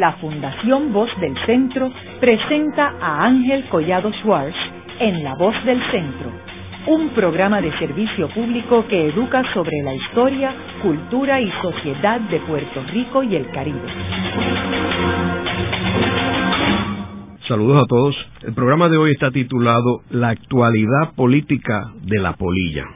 la Fundación Voz del Centro presenta a Ángel Collado Schwartz en La Voz del Centro, un programa de servicio público que educa sobre la historia, cultura y sociedad de Puerto Rico y el Caribe. Saludos a todos. El programa de hoy está titulado La actualidad política de la polilla.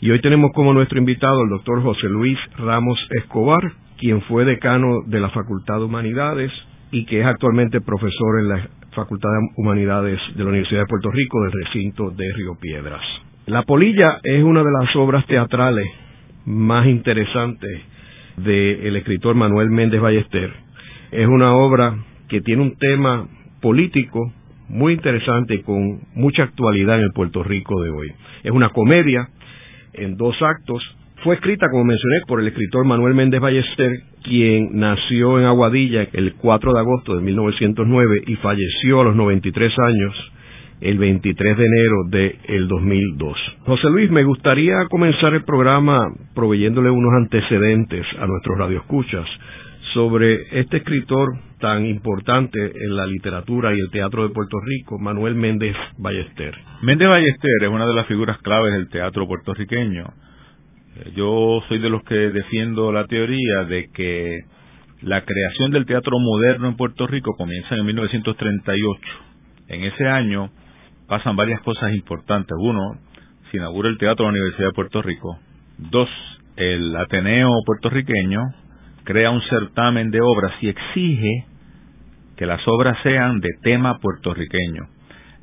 Y hoy tenemos como nuestro invitado el doctor José Luis Ramos Escobar, quien fue decano de la Facultad de Humanidades y que es actualmente profesor en la Facultad de Humanidades de la Universidad de Puerto Rico del recinto de Río Piedras. La Polilla es una de las obras teatrales más interesantes del escritor Manuel Méndez Ballester. Es una obra que tiene un tema político muy interesante con mucha actualidad en el Puerto Rico de hoy. Es una comedia en dos actos. Fue escrita, como mencioné, por el escritor Manuel Méndez Ballester, quien nació en Aguadilla el 4 de agosto de 1909 y falleció a los 93 años el 23 de enero del de 2002. José Luis, me gustaría comenzar el programa proveyéndole unos antecedentes a nuestros radioescuchas sobre este escritor tan importante en la literatura y el teatro de Puerto Rico, Manuel Méndez Ballester. Méndez Ballester es una de las figuras claves del teatro puertorriqueño. Eh, yo soy de los que defiendo la teoría de que la creación del teatro moderno en Puerto Rico comienza en 1938. En ese año pasan varias cosas importantes. Uno, se inaugura el teatro de la Universidad de Puerto Rico. Dos, el Ateneo puertorriqueño crea un certamen de obras y exige que las obras sean de tema puertorriqueño.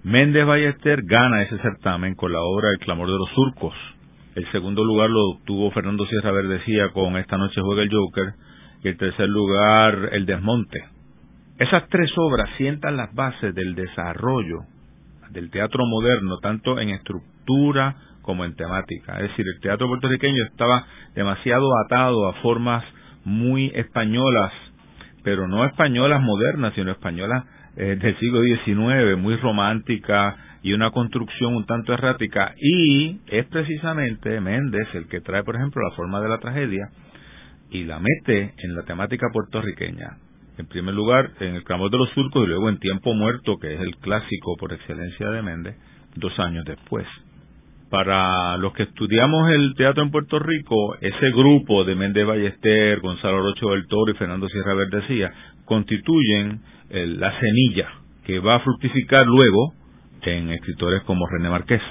Méndez Ballester gana ese certamen con la obra El clamor de los surcos. El segundo lugar lo obtuvo Fernando Sierra Verdecía con Esta noche juega el Joker y el tercer lugar El desmonte. Esas tres obras sientan las bases del desarrollo del teatro moderno, tanto en estructura como en temática. Es decir, el teatro puertorriqueño estaba demasiado atado a formas muy españolas, pero no españolas modernas, sino españolas eh, del siglo XIX, muy románticas y una construcción un tanto errática. Y es precisamente Méndez el que trae, por ejemplo, la forma de la tragedia y la mete en la temática puertorriqueña. En primer lugar, en El clamor de los surcos y luego en Tiempo Muerto, que es el clásico por excelencia de Méndez, dos años después para los que estudiamos el teatro en Puerto Rico, ese grupo de Méndez Ballester, Gonzalo Rocho del Toro y Fernando Sierra Verdecía constituyen la semilla que va a fructificar luego en escritores como René Marqués,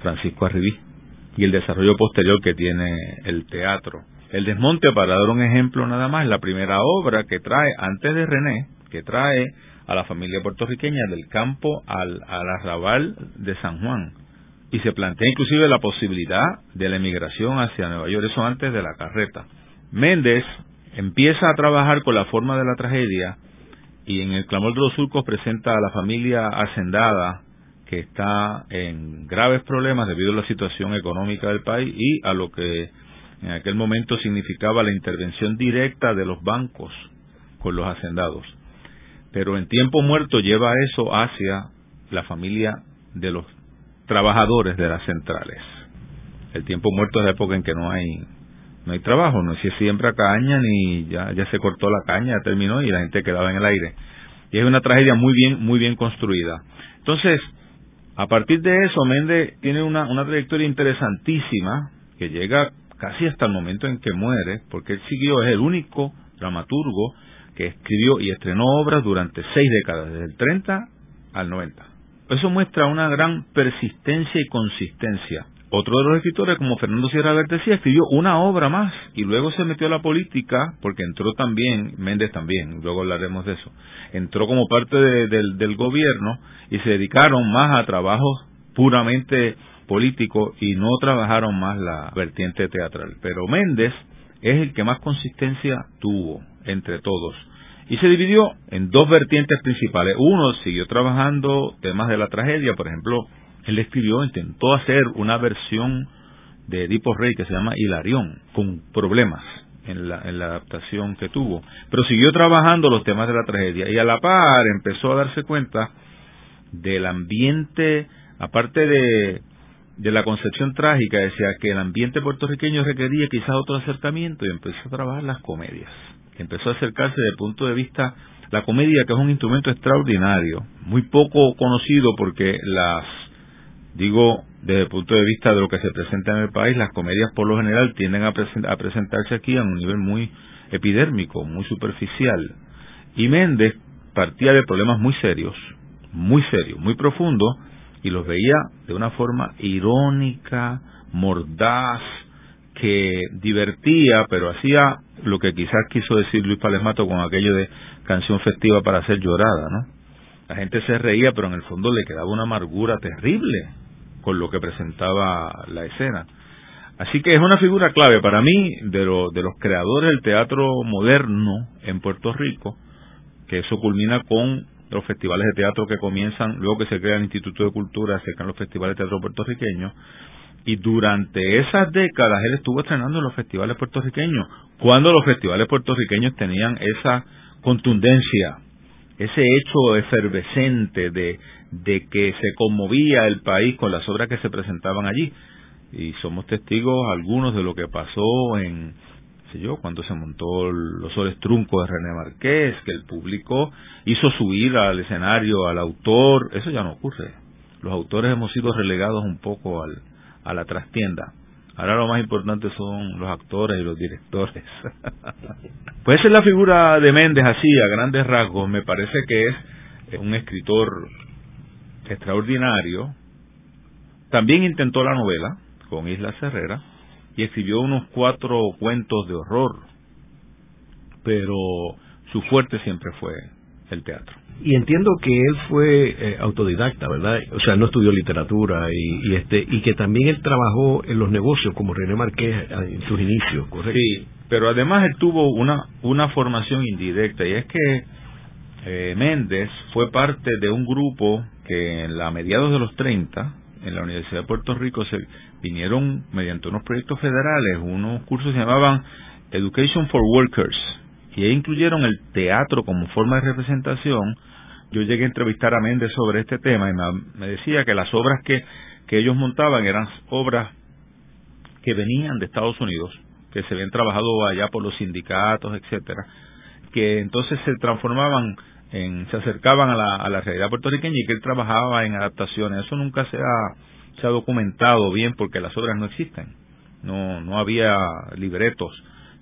Francisco Arribí y el desarrollo posterior que tiene el teatro. El Desmonte, para dar un ejemplo nada más, la primera obra que trae, antes de René, que trae a la familia puertorriqueña del campo al, al arrabal de San Juan y se plantea inclusive la posibilidad de la emigración hacia Nueva York, eso antes de la carreta. Méndez empieza a trabajar con la forma de la tragedia y en el clamor de los surcos presenta a la familia hacendada que está en graves problemas debido a la situación económica del país y a lo que en aquel momento significaba la intervención directa de los bancos con los hacendados. Pero en tiempo muerto lleva eso hacia la familia de los trabajadores de las centrales. El tiempo muerto es la época en que no hay no hay trabajo, no se siembra caña ni ya ya se cortó la caña, ya terminó y la gente quedaba en el aire. Y es una tragedia muy bien muy bien construida. Entonces, a partir de eso Méndez tiene una una trayectoria interesantísima que llega casi hasta el momento en que muere, porque él siguió es el único dramaturgo que escribió y estrenó obras durante seis décadas, desde el 30 al 90. Eso muestra una gran persistencia y consistencia. Otro de los escritores, como Fernando Sierra Vertesía, escribió una obra más y luego se metió a la política, porque entró también, Méndez también, luego hablaremos de eso, entró como parte del gobierno y se dedicaron más a trabajos puramente políticos y no trabajaron más la vertiente teatral. Pero Méndez es el que más consistencia tuvo entre todos y se dividió en dos vertientes principales. Uno siguió trabajando temas de la tragedia, por ejemplo, él escribió, intentó hacer una versión de Edipo Rey que se llama Hilarión, con problemas en la, en la adaptación que tuvo, pero siguió trabajando los temas de la tragedia y a la par empezó a darse cuenta del ambiente, aparte de, de la concepción trágica, decía que el ambiente puertorriqueño requería quizás otro acercamiento y empezó a trabajar las comedias. Empezó a acercarse desde el punto de vista la comedia, que es un instrumento extraordinario, muy poco conocido porque las, digo, desde el punto de vista de lo que se presenta en el país, las comedias por lo general tienden a, presentarse aquí a un nivel muy epidérmico, muy superficial. Y Méndez partía de problemas muy serios, muy serios, muy profundos, y los veía de una forma irónica, mordaz, que divertía, pero hacía lo que quizás quiso decir Luis Palesmato con aquello de canción festiva para ser llorada, ¿no? La gente se reía, pero en el fondo le quedaba una amargura terrible con lo que presentaba la escena. Así que es una figura clave para mí de, de los creadores del teatro moderno en Puerto Rico, que eso culmina con los festivales de teatro que comienzan, luego que se crea el Instituto de Cultura, se crean los festivales de teatro puertorriqueños, y durante esas décadas él estuvo estrenando en los festivales puertorriqueños, cuando los festivales puertorriqueños tenían esa contundencia, ese hecho efervescente de, de que se conmovía el país con las obras que se presentaban allí. Y somos testigos algunos de lo que pasó en, sé yo, cuando se montó Los Soles Truncos de René Marqués, que el público hizo subir al escenario al autor, eso ya no ocurre. Los autores hemos sido relegados un poco al, a la trastienda. Ahora lo más importante son los actores y los directores. pues esa es la figura de Méndez así, a grandes rasgos. Me parece que es un escritor extraordinario. También intentó la novela con Isla Herrera y escribió unos cuatro cuentos de horror. Pero su fuerte siempre fue el teatro. Y entiendo que él fue eh, autodidacta, ¿verdad? O sea, no estudió literatura y, este y que también él trabajó en los negocios como René Marqués eh, en sus inicios, ¿correcto? Sí, pero además él tuvo una una formación indirecta y es que eh, Méndez fue parte de un grupo que en la mediados de los 30 en la Universidad de Puerto Rico se vinieron mediante unos proyectos federales, unos cursos se llamaban Education for Workers y ahí incluyeron el teatro como forma de representación. Yo llegué a entrevistar a Méndez sobre este tema y me, decía que las obras que, que ellos montaban eran obras que venían de Estados Unidos, que se habían trabajado allá por los sindicatos, etcétera, que entonces se transformaban en, se acercaban a la, a la realidad puertorriqueña y que él trabajaba en adaptaciones. Eso nunca se ha, se ha documentado bien porque las obras no existen. No, no había libretos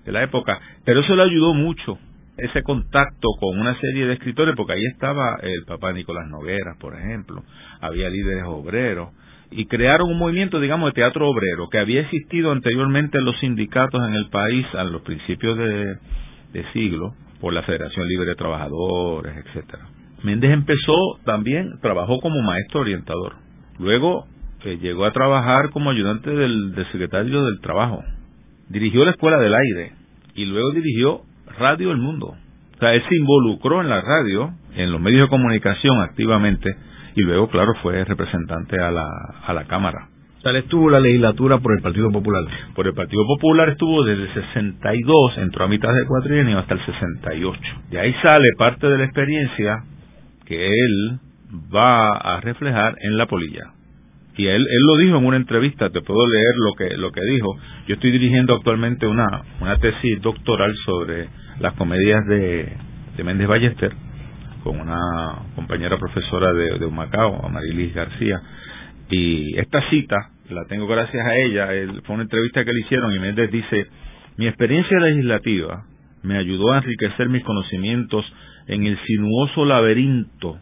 de la época, pero eso le ayudó mucho ese contacto con una serie de escritores, porque ahí estaba el papá Nicolás Noguera, por ejemplo, había líderes obreros, y crearon un movimiento, digamos, de teatro obrero, que había existido anteriormente en los sindicatos en el país a los principios de, siglo, por la Federación Libre de Trabajadores, etcétera. Méndez empezó también, trabajó como maestro orientador. Luego eh, llegó a trabajar como ayudante del secretario del Trabajo. Dirigió la Escuela del Aire y luego dirigió Radio El Mundo. O sea, él se involucró en la radio, en los medios de comunicación activamente, y luego, claro, fue representante a la, a la Cámara. Él estuvo la legislatura por el Partido Popular. Por el Partido Popular estuvo desde el 62, entró a mitad de cuatrienio hasta el 68. De ahí sale parte de la experiencia que él va a reflejar en la polilla y él, él lo dijo en una entrevista, te puedo leer lo que, lo que dijo. Yo estoy dirigiendo actualmente una, una tesis doctoral sobre las comedias de, de Méndez Ballester con una compañera profesora de, de Macao, Amarilis García, y esta cita la tengo gracias a ella, fue una entrevista que le hicieron y Méndez dice, mi experiencia legislativa me ayudó a enriquecer mis conocimientos en el sinuoso laberinto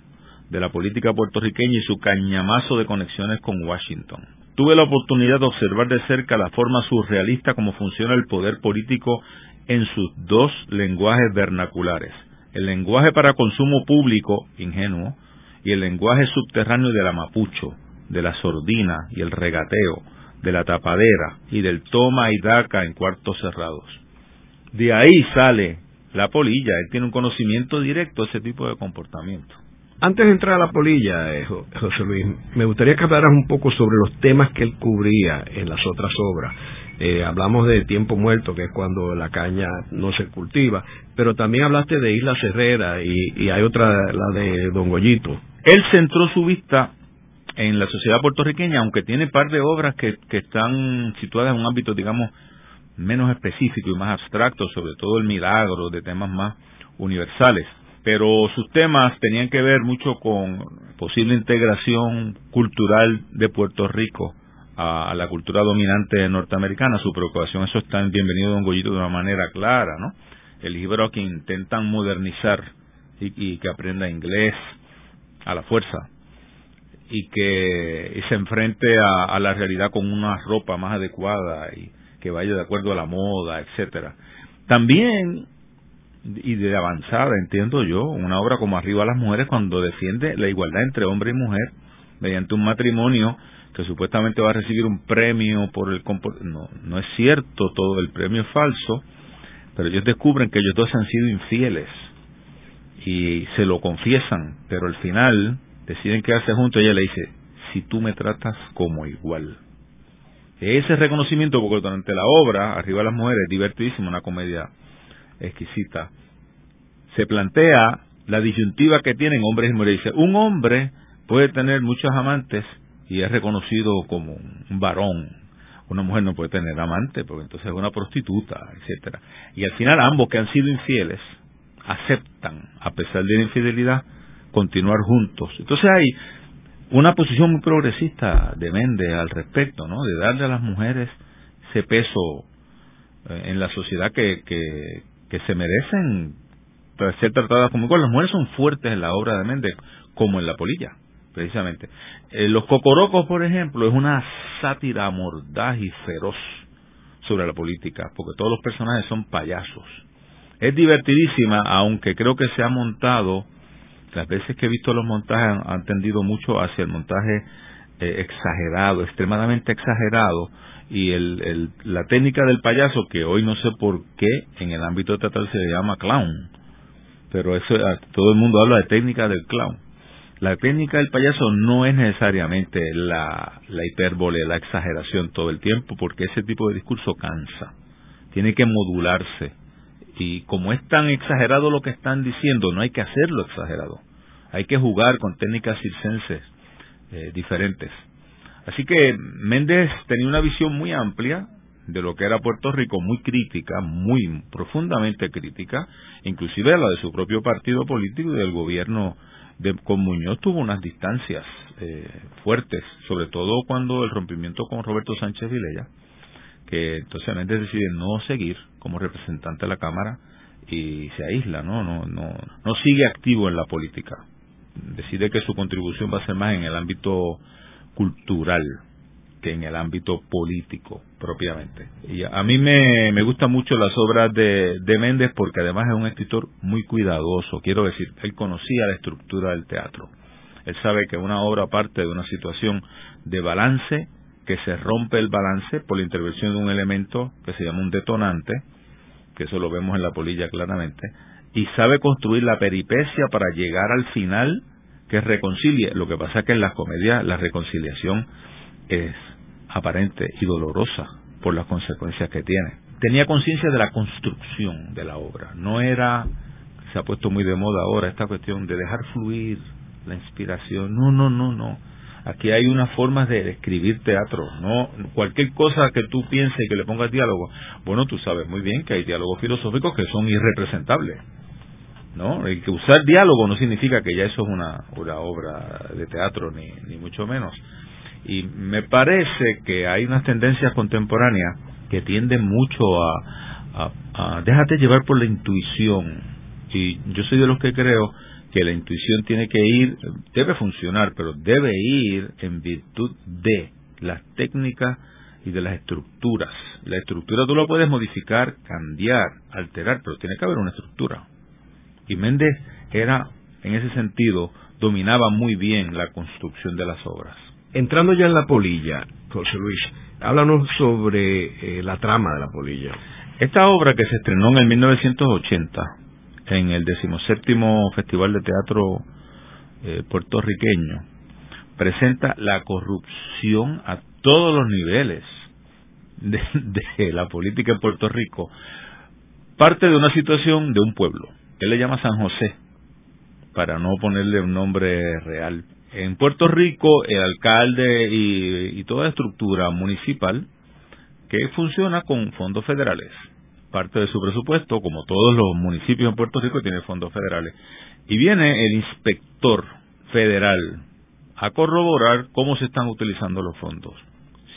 de la política puertorriqueña y su cañamazo de conexiones con Washington. Tuve la oportunidad de observar de cerca la forma surrealista como funciona el poder político en sus dos lenguajes vernaculares, el lenguaje para consumo público, ingenuo, y el lenguaje subterráneo de la mapucho, de la sordina y el regateo, de la tapadera y del toma y daca en cuartos cerrados. De ahí sale la polilla, él tiene un conocimiento directo de ese tipo de comportamiento. Antes de entrar a la polilla, eh, José Luis, me gustaría que hablaras un poco sobre los temas que él cubría en las otras obras. Eh, hablamos de Tiempo Muerto, que es cuando la caña no se cultiva, pero también hablaste de Isla Herrera y, hay otra, la de Don Goyito. Él centró su vista en la sociedad puertorriqueña, aunque tiene par de obras que, están situadas en un ámbito, digamos, menos específico y más abstracto, sobre todo el milagro, de temas más universales. Pero sus temas tenían que ver mucho con posible integración cultural de Puerto Rico a, la cultura dominante norteamericana. Su preocupación, eso está en Bienvenido Don Goyito de una manera clara, ¿no? El libro que intentan modernizar y, que aprenda inglés a la fuerza y que se enfrente a, la realidad con una ropa más adecuada y que vaya de acuerdo a la moda, etcétera. También y de avanzada, entiendo yo, una obra como Arriba a las mujeres cuando defiende la igualdad entre hombre y mujer mediante un matrimonio que supuestamente va a recibir un premio por el no no es cierto todo el premio es falso pero ellos descubren que ellos dos han sido infieles y se lo confiesan pero al final deciden quedarse juntos ella le dice si tú me tratas como igual ese reconocimiento porque durante la obra arriba las mujeres divertidísimo una comedia exquisita se plantea la disyuntiva que tienen hombres y mujeres dice un hombre puede tener muchos amantes y es reconocido como un varón. Una mujer no puede tener amante porque entonces es una prostituta, etcétera. Y al final ambos que han sido infieles aceptan, a pesar de la infidelidad, continuar juntos. Entonces hay una posición muy progresista de Méndez al respecto, ¿no? De darle a las mujeres ese peso eh, en la sociedad que, que, que se merecen ser tratadas como igual. Las mujeres son fuertes en la obra de Méndez, como en la polilla precisamente. Eh, los Cocorocos, por ejemplo, es una sátira mordaz y feroz sobre la política, porque todos los personajes son payasos. Es divertidísima, aunque creo que se ha montado, las veces que he visto los montajes han, tendido mucho hacia el montaje eh, exagerado, extremadamente exagerado, y el, la técnica del payaso, que hoy no sé por qué en el ámbito teatral se llama clown, pero eso todo el mundo habla de técnica del clown la técnica del payaso no es necesariamente la, la hipérbole, la exageración todo el tiempo, porque ese tipo de discurso cansa. Tiene que modularse. Y como es tan exagerado lo que están diciendo, no hay que hacerlo exagerado. Hay que jugar con técnicas circenses eh, diferentes. Así que Méndez tenía una visión muy amplia de lo que era Puerto Rico, muy crítica, muy profundamente crítica, inclusive la de su propio partido político y del gobierno de, con Muñoz tuvo unas distancias eh, fuertes, sobre todo cuando el rompimiento con Roberto Sánchez Vilella, que entonces Méndez decide no seguir como representante de la Cámara y se aísla, ¿no? No, no, no sigue activo en la política. Decide que su contribución va a ser más en el ámbito cultural, que en el ámbito político propiamente. Y a mí me, me gustan mucho las obras de, de Méndez porque además es un escritor muy cuidadoso. Quiero decir, él conocía la estructura del teatro. Él sabe que una obra parte de una situación de balance, que se rompe el balance por la intervención de un elemento que se llama un detonante, que eso lo vemos en la polilla claramente, y sabe construir la peripecia para llegar al final que reconcilie. Lo que pasa es que en las comedias la reconciliación es aparente y dolorosa por las consecuencias que tiene. Tenía conciencia de la construcción de la obra, no era, se ha puesto muy de moda ahora esta cuestión de dejar fluir la inspiración, no, no, no, no. Aquí hay unas formas de escribir teatro, no cualquier cosa que tú pienses y que le pongas diálogo. Bueno, tú sabes muy bien que hay diálogos filosóficos que son irrepresentables. ¿No? El que usar diálogo no significa que ya eso es una, una obra de teatro, ni, mucho menos. Y me parece que hay unas tendencias contemporáneas que tienden mucho a, a, déjate llevar por la intuición. Y yo soy de los que creo que la intuición tiene que ir, debe funcionar, pero debe ir en virtud de las técnicas y de las estructuras. La estructura tú la puedes modificar, cambiar, alterar, pero tiene que haber una estructura. Y Méndez era, en ese sentido, dominaba muy bien la construcción de las obras. Entrando ya en la polilla, José Luis, háblanos sobre eh, la trama de la polilla. Esta obra que se estrenó en el 1980 en el 17 Festival de Teatro eh, puertorriqueño presenta la corrupción a todos los niveles de, de, la política en Puerto Rico. Parte de una situación de un pueblo, él le llama San José, para no ponerle un nombre real en Puerto Rico, el alcalde y, toda la estructura municipal que funciona con fondos federales. Parte de su presupuesto, como todos los municipios en Puerto Rico, tiene fondos federales. Y viene el inspector federal a corroborar cómo se están utilizando los fondos.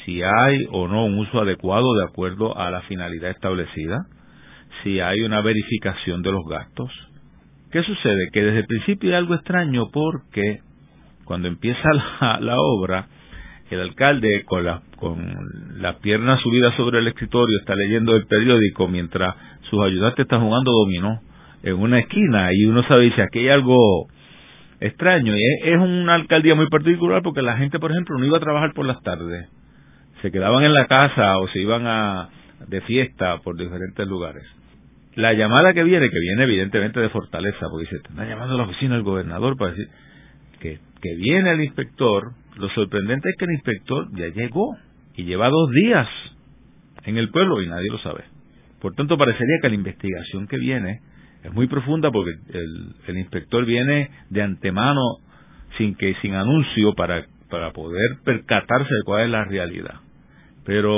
Si hay o no un uso adecuado de acuerdo a la finalidad establecida, si hay una verificación de los gastos. ¿Qué sucede? Que desde el principio hay algo extraño porque cuando empieza la, obra, el alcalde con la, con la pierna subida sobre el escritorio está leyendo el periódico mientras sus ayudantes están jugando dominó en una esquina y uno sabe dice aquí hay algo extraño y es, es una alcaldía muy particular porque la gente por ejemplo no iba a trabajar por las tardes se quedaban en la casa o se iban a de fiesta por diferentes lugares la llamada que viene, que viene evidentemente de Fortaleza, porque dice, está llamando a la oficina del gobernador para decir que, que viene el inspector, lo sorprendente es que el inspector ya llegó y lleva dos días en el pueblo y nadie lo sabe. Por tanto, parecería que la investigación que viene es muy profunda porque el, el inspector viene de antemano sin que sin anuncio para para poder percatarse de cuál es la realidad. Pero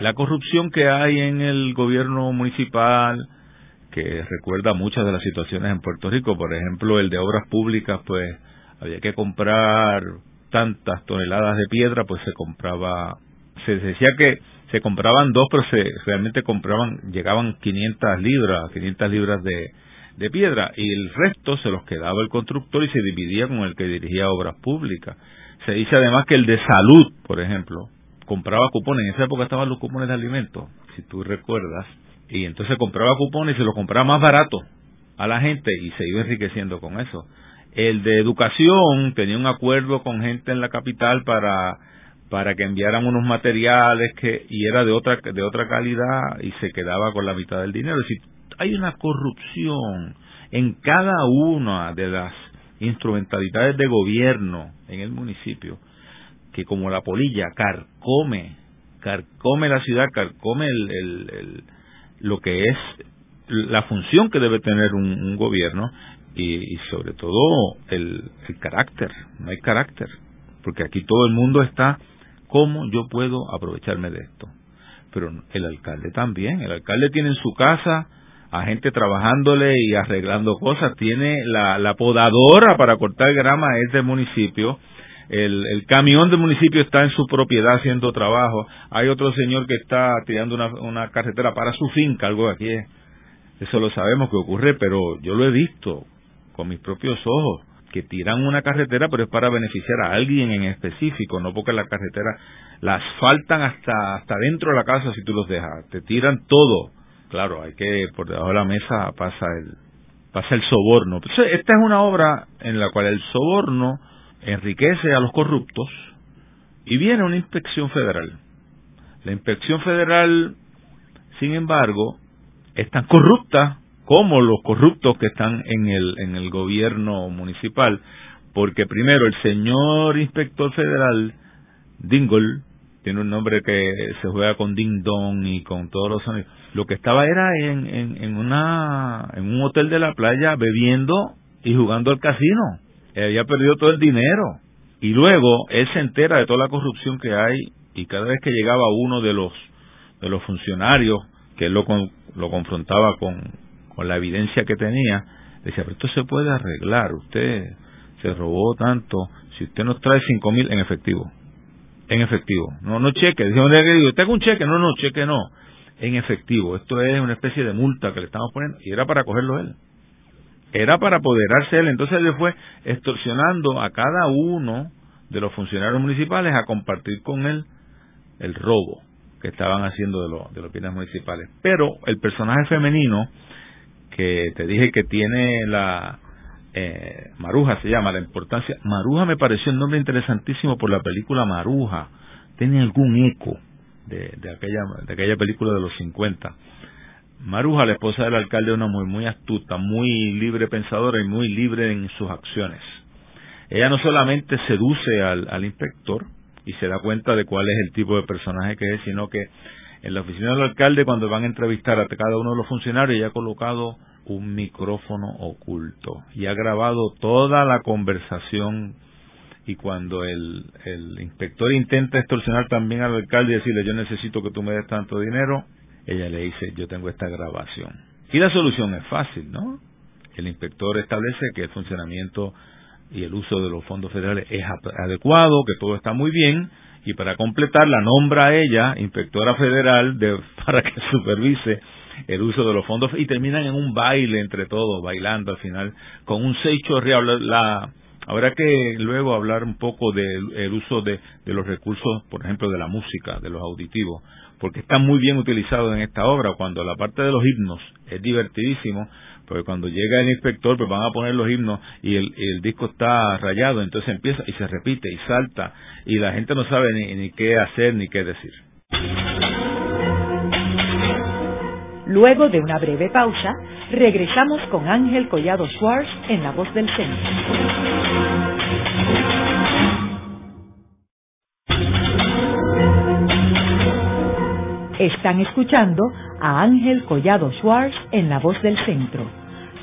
la corrupción que hay en el gobierno municipal, que recuerda muchas de las situaciones en Puerto Rico, por ejemplo, el de obras públicas, pues había que comprar tantas toneladas de piedra, pues se compraba, se decía que se compraban dos, pero se realmente compraban, llegaban 500 libras, 500 libras de, de piedra, y el resto se los quedaba el constructor y se dividía con el que dirigía obras públicas. Se dice además que el de salud, por ejemplo, compraba cupones. En esa época estaban los cupones de alimentos, si tú recuerdas. Y entonces compraba cupones y se los compraba más barato a la gente y se iba enriqueciendo con eso. El de educación tenía un acuerdo con gente en la capital para para que enviaran unos materiales que y era de otra de otra calidad y se quedaba con la mitad del dinero. Es decir, hay una corrupción en cada una de las instrumentalidades de gobierno en el municipio que como la polilla carcome, carcome la ciudad, carcome el, el, lo que es la función que debe tener un, gobierno y, sobre todo el, el carácter, no hay carácter, porque aquí todo el mundo está, ¿cómo yo puedo aprovecharme de esto? Pero el alcalde también, el alcalde tiene en su casa a gente trabajándole y arreglando cosas, tiene la, la podadora para cortar grama es del municipio, el, el camión del municipio está en su propiedad haciendo trabajo, hay otro señor que está tirando una, una carretera para su finca, algo aquí Eso lo sabemos que ocurre, pero yo lo he visto con mis propios ojos, que tiran una carretera, pero es para beneficiar a alguien en específico, no porque la carretera la asfaltan hasta, hasta dentro de la casa si tú los dejas, te tiran todo. Claro, hay que, por debajo de la mesa pasa el, pasa el soborno. esta es una obra en la cual el soborno enriquece a los corruptos y viene una inspección federal. La inspección federal, sin embargo, es tan corrupta como los corruptos que están en el, en el gobierno municipal, porque primero el señor inspector federal, Dingle, tiene un nombre que se juega con ding dong y con todos los lo que estaba era en, en, en, una, en un hotel de la playa bebiendo y jugando al casino había perdido todo el dinero. Y luego él se entera de toda la corrupción que hay y cada vez que llegaba uno de los de los funcionarios que él lo, lo confrontaba con, con la evidencia que tenía, decía, pero esto se puede arreglar, usted se robó tanto, si usted nos trae cinco mil en efectivo, en efectivo, no no cheque, dijo, tengo un cheque, no, no, cheque no, en efectivo, esto es una especie de multa que le estamos poniendo, y era para cogerlo él era para apoderarse él. Entonces él fue extorsionando a cada uno de los funcionarios municipales a compartir con él el robo que estaban haciendo de, los de los bienes municipales. Pero el personaje femenino que te dije que tiene la eh, Maruja se llama la importancia Maruja me pareció un nombre interesantísimo por la película Maruja tiene algún eco de, de aquella de aquella película de los 50 Maruja, la esposa del alcalde, es una muy, astuta, muy libre pensadora y muy libre en sus acciones. Ella no solamente seduce al, al inspector y se da cuenta de cuál es el tipo de personaje que es, sino que en la oficina del alcalde, cuando van a entrevistar a cada uno de los funcionarios, ella ha colocado un micrófono oculto y ha grabado toda la conversación y cuando el, el inspector intenta extorsionar también al alcalde y decirle yo necesito que tú me des tanto dinero, ella le dice yo tengo esta grabación. Y la solución es fácil, ¿no? El inspector establece que el funcionamiento y el uso de los fondos federales es adecuado, que todo está muy bien, y para completar la nombra a ella inspectora federal de, para que supervise el uso de los fondos y terminan en un baile entre todos, bailando al final, con un seis chorreado. La, habrá que luego hablar un poco del uso de, de los recursos, por ejemplo, de la música, de los auditivos, porque está muy bien utilizado en esta obra. Cuando la parte de los himnos es divertidísimo, porque cuando llega el inspector, pues van a poner los himnos y el, disco está rayado, entonces empieza y se repite y salta y la gente no sabe ni, ni qué hacer ni qué decir. Luego de una breve pausa, regresamos con Ángel Collado Schwartz en La Voz del Centro. Están escuchando a Ángel Collado Schwartz en La Voz del Centro.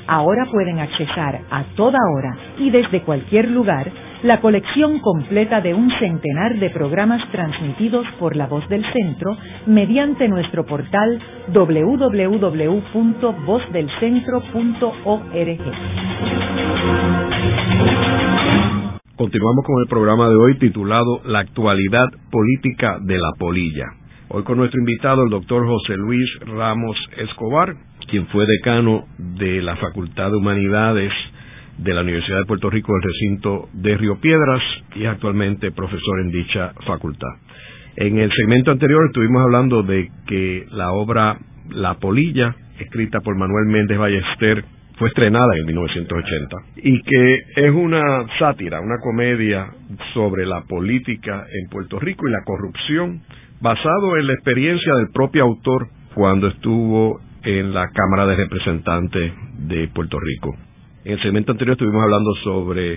Ahora pueden accesar a toda hora y desde cualquier lugar la colección completa de un centenar de programas transmitidos por La Voz del Centro mediante nuestro portal www.vozdelcentro.org. Continuamos con el programa de hoy titulado La actualidad política de la polilla. Hoy con nuestro invitado, el doctor José Luis Ramos Escobar, quien fue decano de la Facultad de Humanidades de la Universidad de Puerto Rico del recinto de Río Piedras y actualmente profesor en dicha facultad. En el segmento anterior estuvimos hablando de que la obra La Polilla, escrita por Manuel Méndez Ballester, fue estrenada en 1980 y que es una sátira, una comedia sobre la política en Puerto Rico y la corrupción, basado en la experiencia del propio autor cuando estuvo en la Cámara de Representantes de Puerto Rico. En el segmento anterior estuvimos hablando sobre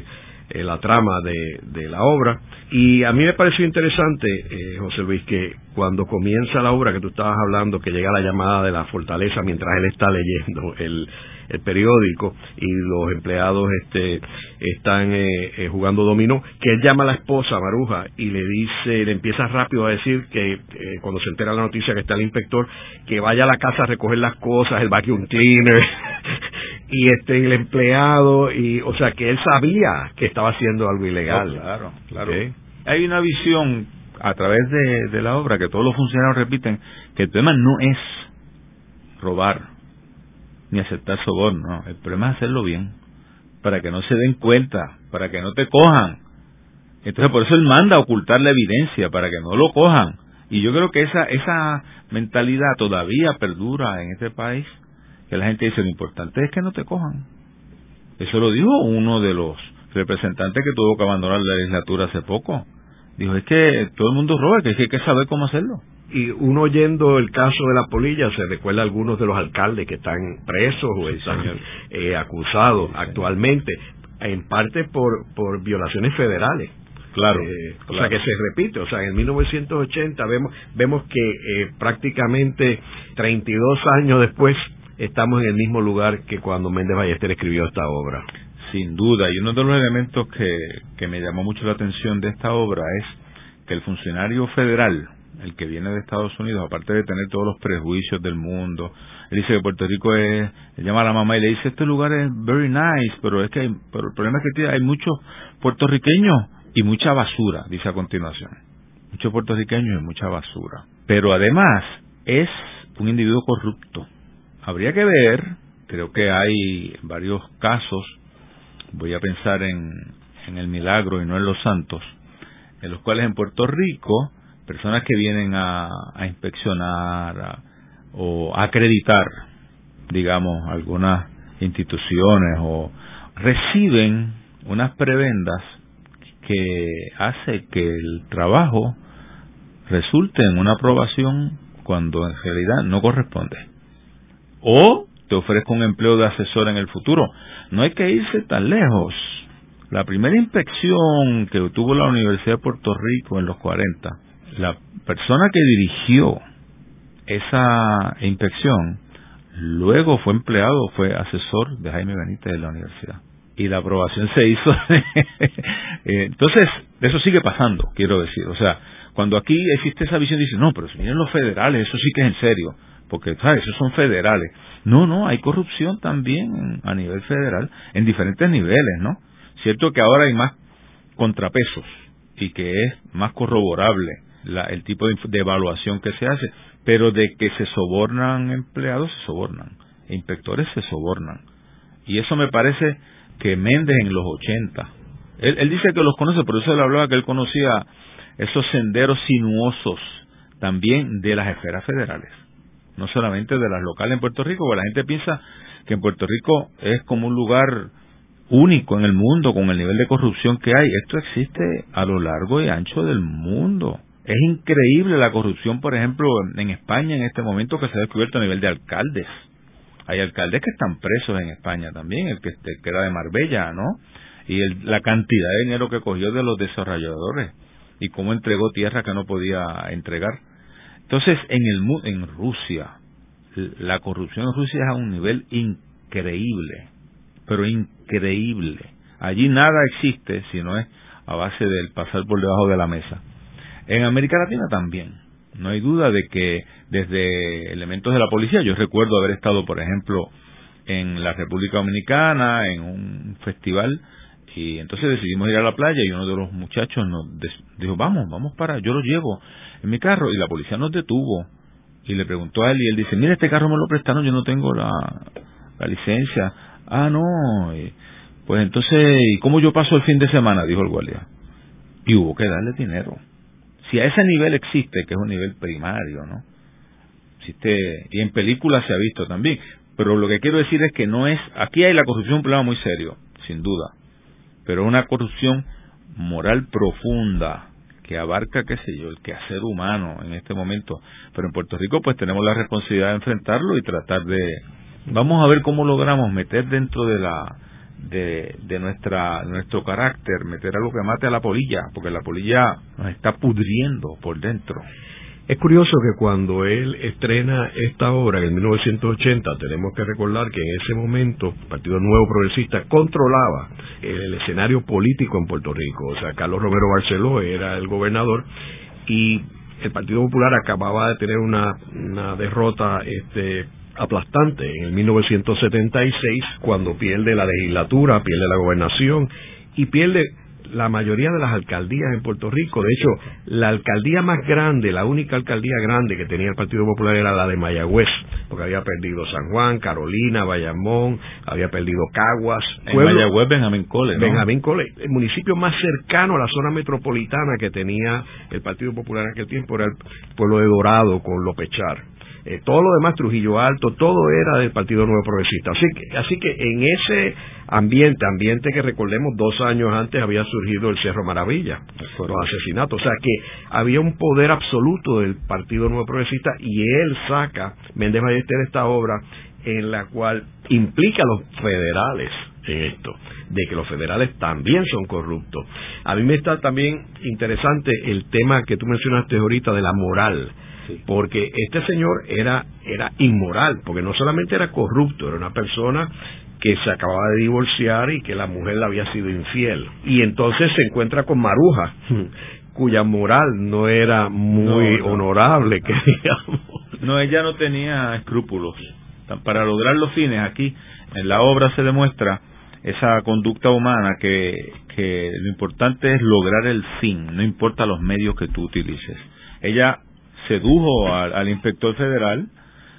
eh, la trama de, la obra y a mí me pareció interesante, eh, José Luis, que cuando comienza la obra que tú estabas hablando, que llega la llamada de la fortaleza mientras él está leyendo el, el periódico y los empleados este, están eh, jugando dominó, que él llama a la esposa Maruja y le dice, le empieza rápido a decir que cuando se entera la noticia que está el inspector, que vaya a la casa a recoger las cosas, el vacuum cleaner, y este el empleado y o sea que él sabía que estaba haciendo algo ilegal. Claro claro. Hay una visión a través de, de, la obra que todos los funcionarios repiten que el problema no es robar ni aceptar soborno el problema es hacerlo bien para que no se den cuenta para que no te cojan entonces por eso él manda a ocultar la evidencia para que no lo cojan y yo creo que esa esa mentalidad todavía perdura en este país que la gente dice, lo importante es que no te cojan. Eso lo dijo uno de los representantes que tuvo que abandonar la legislatura hace poco. Dijo, es que todo el mundo roba, que hay que saber cómo hacerlo. Y uno oyendo el caso de la polilla se recuerda a algunos de los alcaldes que están presos o están eh, acusados actualmente, en parte por, por violaciones federales. Claro, eh, O sea que se repite, o sea, en 1980 vemos vemos que eh, prácticamente 32 años después estamos en el mismo lugar que cuando Méndez Ballester escribió esta obra. Sin duda, y uno de los elementos que, que me llamó mucho la atención de esta obra es que el funcionario federal, el que viene de Estados Unidos, aparte de tener todos los prejuicios del mundo, él dice que Puerto Rico es, llama a la mamá y le dice, este lugar es very nice, pero es que hay, pero el problema es que hay muchos puertorriqueños y mucha basura, dice a continuación. Muchos puertorriqueños y mucha basura. Pero además es un individuo corrupto Habría que ver, creo que hay varios casos, voy a pensar en, en el milagro y no en los santos, en los cuales en Puerto Rico, personas que vienen a, inspeccionar o acreditar, digamos, algunas instituciones o reciben unas prebendas que hace que el trabajo resulte en una aprobación cuando en realidad no corresponde o te ofrezco un empleo de asesor en el futuro. No hay que irse tan lejos. La primera inspección que tuvo la Universidad de Puerto Rico en los 40, la persona que dirigió esa inspección luego fue empleado, fue asesor de Jaime Benítez de la universidad. y la aprobación se hizo. Eh, entonces, eso sigue pasando, quiero decir. O sea, cuando aquí existe esa visión, dice, no, pero si vienen los federales, eso sí que es en serio, porque, ¿sabes? Esos son federales. No, no, hay corrupción también a nivel federal, en diferentes niveles, ¿no? Cierto que ahora hay más contrapesos y que es más corroborable el tipo de, evaluación que se hace, pero de que se sobornan empleados, se sobornan, inspectores se sobornan. Y eso me parece que Méndez en los 80, él, él dice que los conoce, por eso él hablaba que él conocía esos senderos sinuosos también de las esferas federales, no solamente de las locales en Puerto Rico, porque la gente piensa que en Puerto Rico es como un lugar único en el mundo con el nivel de corrupción que hay. Esto existe a lo largo y ancho del mundo. Es increíble la corrupción, por ejemplo, en España en este momento que se ha descubierto a nivel de alcaldes. Hay alcaldes que están presos en España también, el que, era de Marbella, ¿no? Y la cantidad de dinero que cogió de los desarrolladores y cómo entregó tierra que no podía entregar. Entonces, en el en Rusia, la corrupción en Rusia es a un nivel increíble, pero increíble. Allí nada existe si no es a base del pasar por debajo de la mesa. En América Latina también. No hay duda de que desde elementos de la policía, yo recuerdo haber estado, por ejemplo, en la República Dominicana, en un festival, y entonces decidimos ir a la playa y uno de los muchachos nos dijo, vamos, vamos para, yo lo llevo en mi carro, y la policía nos detuvo y le preguntó a él, y él dice, mira, este carro me lo prestaron, yo no tengo la, la licencia. Ah, no, pues entonces, ¿y cómo yo paso el fin de semana? Dijo el guardia. Y hubo que darle dinero si a ese nivel existe, que es un nivel primario, ¿no? Existe, y en películas se ha visto también, pero lo que quiero decir es que no es, aquí hay la corrupción un problema muy serio, sin duda, pero una corrupción moral profunda que abarca, qué sé yo, el quehacer humano en este momento, pero en Puerto Rico pues tenemos la responsabilidad de enfrentarlo y tratar de, vamos a ver cómo logramos meter dentro de la de, de nuestra nuestro carácter, meter algo que mate a la polilla, porque la polilla nos está pudriendo por dentro. Es curioso que cuando él estrena esta obra en 1980, tenemos que recordar que en ese momento el Partido Nuevo Progresista controlaba el escenario político en Puerto Rico. O sea, Carlos Romero Barceló era el gobernador y el Partido Popular acababa de tener una, una derrota este, aplastante en el 1976 cuando pierde la legislatura, pierde la gobernación y pierde la mayoría de las alcaldías en Puerto Rico. De hecho, la alcaldía más grande, la única alcaldía grande que tenía el Partido Popular era la de Mayagüez, porque había perdido San Juan, Carolina, Bayamón, había perdido Caguas. En Mayagüez, Benjamín Cole. Benjamín Cole. El municipio más cercano a la zona metropolitana que tenía el Partido Popular en aquel tiempo era el pueblo de Dorado con Lopechar. Eh, todo lo demás, Trujillo Alto, todo era del Partido Nuevo Progresista. Así que, así que en ese ambiente, ambiente que recordemos dos años antes había surgido el Cerro Maravilla, los asesinatos, o sea que había un poder absoluto del Partido Nuevo Progresista y él saca, Méndez Ballester, esta obra en la cual implica a los federales en esto, de que los federales también son corruptos. A mí me está también interesante el tema que tú mencionaste ahorita de la moral porque este señor era, era inmoral, porque no solamente era corrupto, era una persona que se acababa de divorciar y que la mujer le había sido infiel. Y entonces se encuentra con Maruja, cuya moral no era muy honorable, que digamos. No, ella no tenía escrúpulos. Para lograr los fines, aquí en la obra se demuestra esa conducta humana que, que lo importante es lograr el fin, no importa los medios que tú utilices. Ella sedujo al, inspector federal.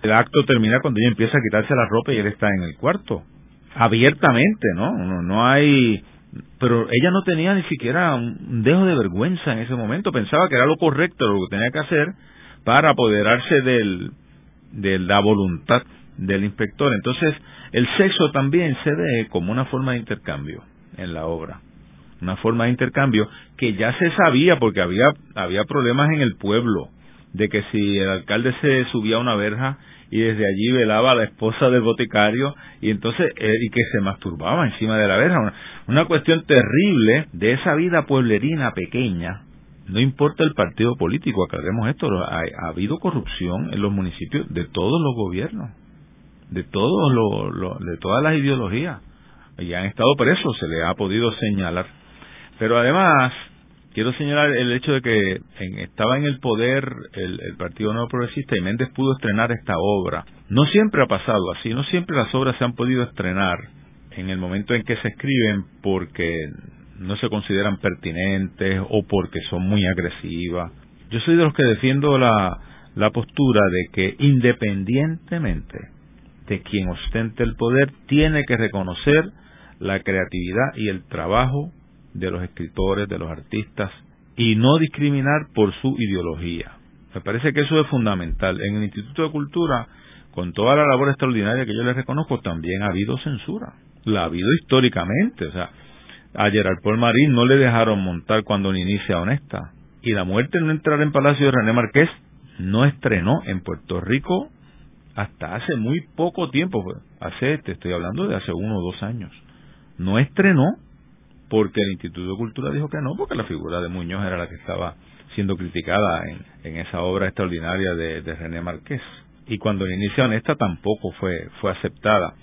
El acto termina cuando ella empieza a quitarse la ropa y él está en el cuarto. Abiertamente, ¿no? No, no hay... Pero ella no tenía ni siquiera un dejo de vergüenza en ese momento. Pensaba que era lo correcto, lo que tenía que hacer para apoderarse del, de la voluntad del inspector. Entonces, el sexo también se ve como una forma de intercambio en la obra. Una forma de intercambio que ya se sabía porque había, había problemas en el pueblo de que si el alcalde se subía a una verja y desde allí velaba a la esposa del boticario y entonces eh, y que se masturbaba encima de la verja una, cuestión terrible de esa vida pueblerina pequeña no importa el partido político aclaremos esto ha, ha habido corrupción en los municipios de todos los gobiernos de todos los de todas las ideologías y han estado presos, se le ha podido señalar. Pero además, quiero señalar el hecho de que estaba en el poder el, el, Partido Nuevo Progresista y Méndez pudo estrenar esta obra. No siempre ha pasado así, no siempre las obras se han podido estrenar en el momento en que se escriben porque no se consideran pertinentes o porque son muy agresivas. Yo soy de los que defiendo la, la postura de que independientemente de quien ostente el poder, tiene que reconocer la creatividad y el trabajo de los escritores, de los artistas, y no discriminar por su ideología. Me parece que eso es fundamental. En el Instituto de Cultura, con toda la labor extraordinaria que yo les reconozco, también ha habido censura. La ha habido históricamente. O sea, a Gerard Paul Marín no le dejaron montar cuando inicia Honesta. Y la muerte no entrar en Palacio de René Marqués no estrenó en Puerto Rico hasta hace muy poco tiempo, hace, te estoy hablando de hace uno o dos años. No estrenó porque el Instituto de Cultura dijo que no, porque la figura de Muñoz era la que estaba siendo criticada en, esa obra extraordinaria de, René Marqués. Y cuando inicia Honesta tampoco fue, fue aceptada.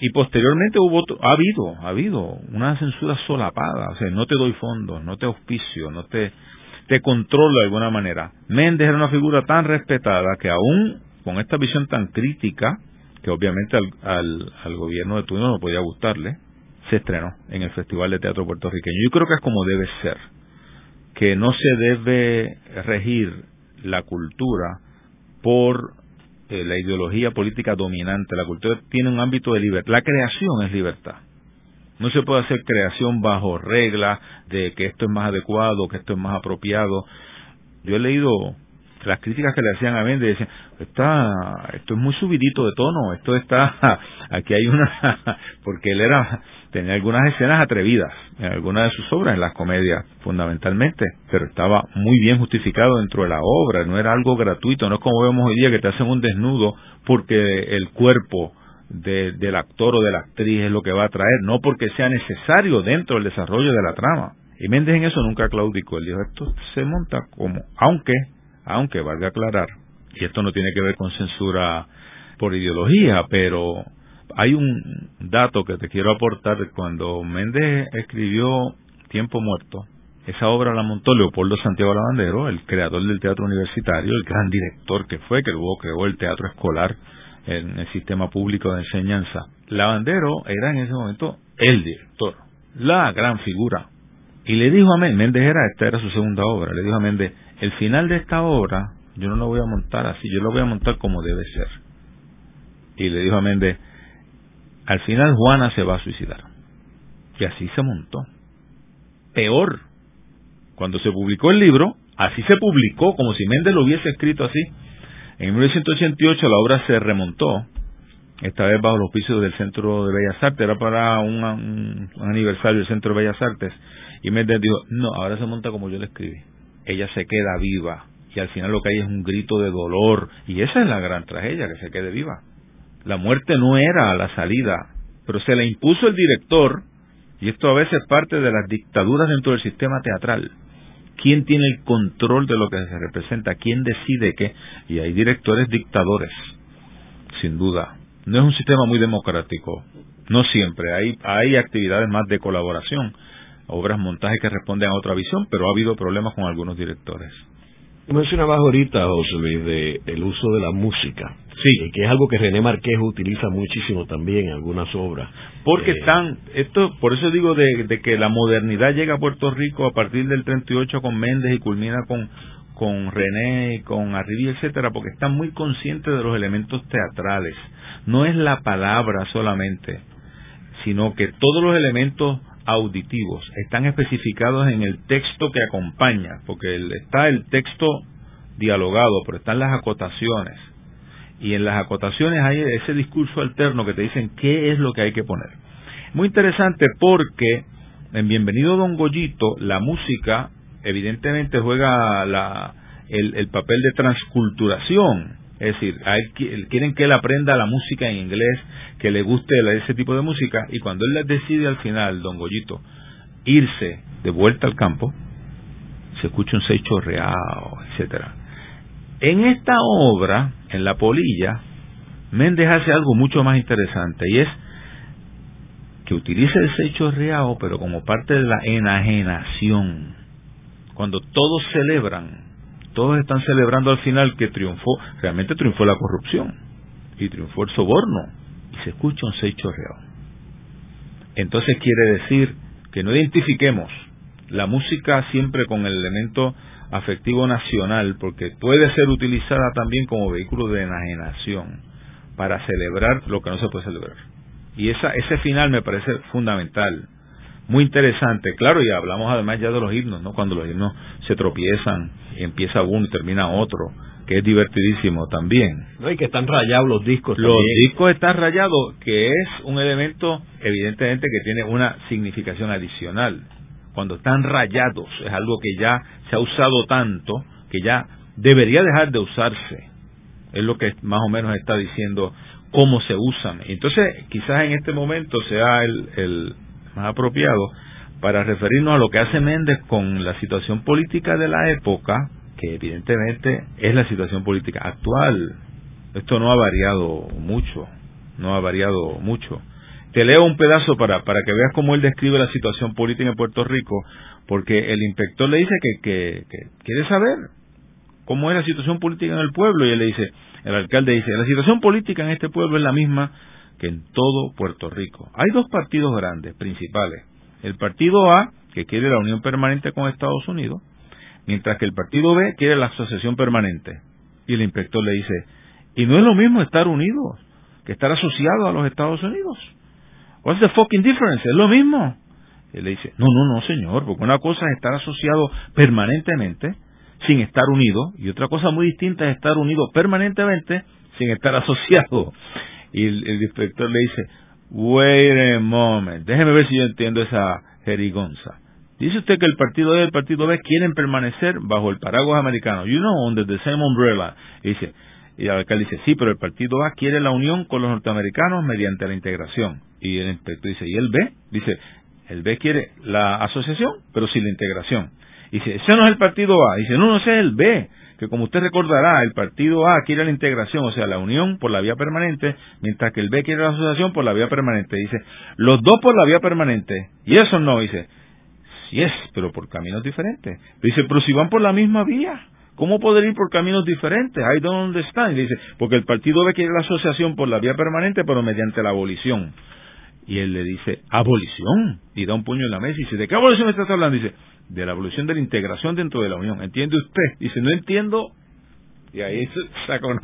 Y posteriormente hubo, ha habido, ha habido una censura solapada, o sea, no te doy fondos, no te auspicio, no te, te controlo de alguna manera. Méndez era una figura tan respetada que aún con esta visión tan crítica, que obviamente al, al, gobierno de turno no podía gustarle, se estrenó en el Festival de Teatro Puertorriqueño. Yo creo que es como debe ser, que no se debe regir la cultura por eh, la ideología política dominante. La cultura tiene un ámbito de libertad. La creación es libertad. No se puede hacer creación bajo reglas de que esto es más adecuado, que esto es más apropiado. Yo he leído las críticas que le hacían a Méndez decían, está, esto es muy subidito de tono, esto está, aquí hay una, porque él era, tenía algunas escenas atrevidas en algunas de sus obras, en las comedias fundamentalmente, pero estaba muy bien justificado dentro de la obra, no era algo gratuito, no es como vemos hoy día que te hacen un desnudo porque el cuerpo del actor o de la actriz es lo que va a traer, no porque sea necesario dentro del desarrollo de la trama. Y Méndez en eso nunca claudicó, él dijo, esto se monta como, aunque aunque valga aclarar, y esto no tiene que ver con censura por ideología, pero hay un dato que te quiero aportar. Cuando Méndez escribió Tiempo Muerto, esa obra la montó Leopoldo Santiago Lavandero, el creador del teatro universitario, el gran director que fue, que luego creó el teatro escolar en el sistema público de enseñanza. Lavandero era en ese momento el director, la gran figura. Y le dijo a Méndez, Méndez era, esta era su segunda obra, le dijo a Méndez, el final de esta obra yo no lo voy a montar así, yo lo voy a montar como debe ser. Y le dijo a Méndez, al final Juana se va a suicidar. Y así se montó. Peor, cuando se publicó el libro, así se publicó, como si Méndez lo hubiese escrito así. En 1988 la obra se remontó, esta vez bajo los pisos del Centro de Bellas Artes, era para un, aniversario del Centro de Bellas Artes, y Méndez dijo, no, ahora se monta como yo le escribí ella se queda viva y al final lo que hay es un grito de dolor y esa es la gran tragedia, que se quede viva. La muerte no era la salida, pero se le impuso el director y esto a veces parte de las dictaduras dentro del sistema teatral. ¿Quién tiene el control de lo que se representa? ¿Quién decide qué? Y hay directores dictadores, sin duda. No es un sistema muy democrático, no siempre. Hay, hay actividades más de colaboración, obras montajes que responden a otra visión, pero ha habido problemas con algunos directores. Mencionabas ahorita, José Luis, de el uso de la música. Sí. Que es algo que René Marqués utiliza muchísimo también en algunas obras. Porque eh, están, esto, por eso digo de, que la modernidad llega a Puerto Rico a partir del 38 con Méndez y culmina con, con René, con Arribí, etcétera, porque están muy conscientes de los elementos teatrales. No es la palabra solamente, sino que todos los elementos auditivos están especificados en el texto que acompaña, porque está el texto dialogado, pero están las acotaciones. Y en las acotaciones hay ese discurso alterno que te dicen qué es lo que hay que poner. Muy interesante porque en Bienvenido Don Goyito la música evidentemente juega la, el, el papel de transculturación es decir, quieren que él aprenda la música en inglés, que le guste ese tipo de música, y cuando él decide al final, don Goyito, irse de vuelta al campo, se escucha un seis chorreado, etcétera. En esta obra, en La Polilla, Méndez hace algo mucho más interesante, y es que utilice el secho real, pero como parte de la enajenación. Cuando todos celebran, todos están celebrando al final que triunfó, realmente triunfó la corrupción y triunfó el soborno y se escucha un secho real. Entonces quiere decir que no identifiquemos la música siempre con el elemento afectivo nacional, porque puede ser utilizada también como vehículo de enajenación para celebrar lo que no se puede celebrar. Y esa, ese final me parece fundamental, muy interesante. Claro, y hablamos además ya de los himnos, ¿no? Cuando los himnos se tropiezan, empieza uno y termina otro, que es divertidísimo también. No, y que están rayados los discos. Los discos están rayados, que es un elemento evidentemente que tiene una significación adicional. Cuando están rayados es algo que ya se ha usado tanto que ya debería dejar de usarse. Es lo que más o menos está diciendo cómo se usan. Entonces, quizás en este momento sea el, el más apropiado para referirnos a lo que hace Méndez con la situación política de la época, que evidentemente es la situación política actual. Esto no ha variado mucho, no ha variado mucho. Te leo un pedazo para, para que veas cómo él describe la situación política en Puerto Rico, porque el inspector le dice que, que, que quiere saber cómo es la situación política en el pueblo, y él le dice, el alcalde dice, la situación política en este pueblo es la misma que en todo Puerto Rico. Hay dos partidos grandes, principales. El partido A, que quiere la unión permanente con Estados Unidos, mientras que el partido B quiere la asociación permanente. Y el inspector le dice, y no es lo mismo estar unidos que estar asociados a los Estados Unidos. What's the fucking difference? Es lo mismo. Él le dice, no, no, no, señor, porque una cosa es estar asociado permanentemente sin estar unido y otra cosa muy distinta es estar unido permanentemente sin estar asociado. Y el, inspector le dice, wait a moment, déjeme ver si yo entiendo esa jerigonza. Dice usted que el partido A y el partido B quieren permanecer bajo el paraguas americano. You know, under the same umbrella. Y dice, y el alcalde dice, sí, pero el partido A quiere la unión con los norteamericanos mediante la integración. Y el inspector dice, ¿y el B? Dice, el B quiere la asociación, pero sin la integración. Dice, ese no es el partido A. dice, no, no, ese es el B. Que como usted recordará, el partido A quiere la integración, o sea, la unión por la vía permanente, mientras que el B quiere la asociación por la vía permanente. Dice, los dos por la vía permanente. Y eso no, dice, sí es, pero por caminos diferentes. Dice, pero si van por la misma vía. ¿Cómo poder ir por caminos diferentes? I don't understand. Dice, porque el partido B quiere la asociación por la vía permanente, pero mediante la abolición. Y él le dice, ¿abolición? Y da un puño en la mesa y dice, ¿de qué abolición estás hablando? dice, de la abolición de la integración dentro de la Unión. ¿Entiende usted? Dice, no entiendo. Y ahí saca una,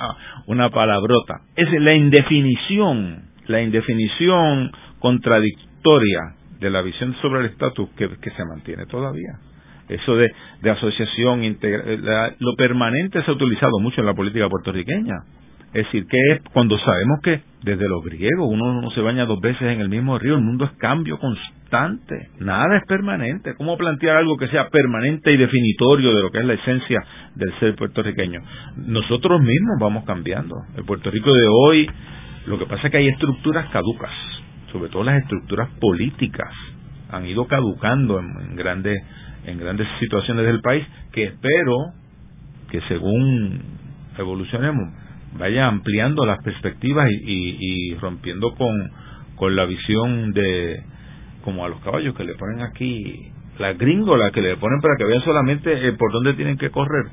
una palabrota. Es la indefinición, la indefinición contradictoria de la visión sobre el estatus que, que se mantiene todavía. Eso de, de asociación, lo permanente se ha utilizado mucho en la política puertorriqueña. Es decir, que cuando sabemos que desde los griegos uno no se baña dos veces en el mismo río, el mundo es cambio constante, nada es permanente. ¿Cómo plantear algo que sea permanente y definitorio de lo que es la esencia del ser puertorriqueño? Nosotros mismos vamos cambiando. El Puerto Rico de hoy, lo que pasa es que hay estructuras caducas, sobre todo las estructuras políticas, han ido caducando en, grandes en grandes situaciones del país que espero que según evolucionemos vaya ampliando las perspectivas y, y, rompiendo con, con la visión de como a los caballos que le ponen aquí la gringola que le ponen para que vean solamente eh, por dónde tienen que correr.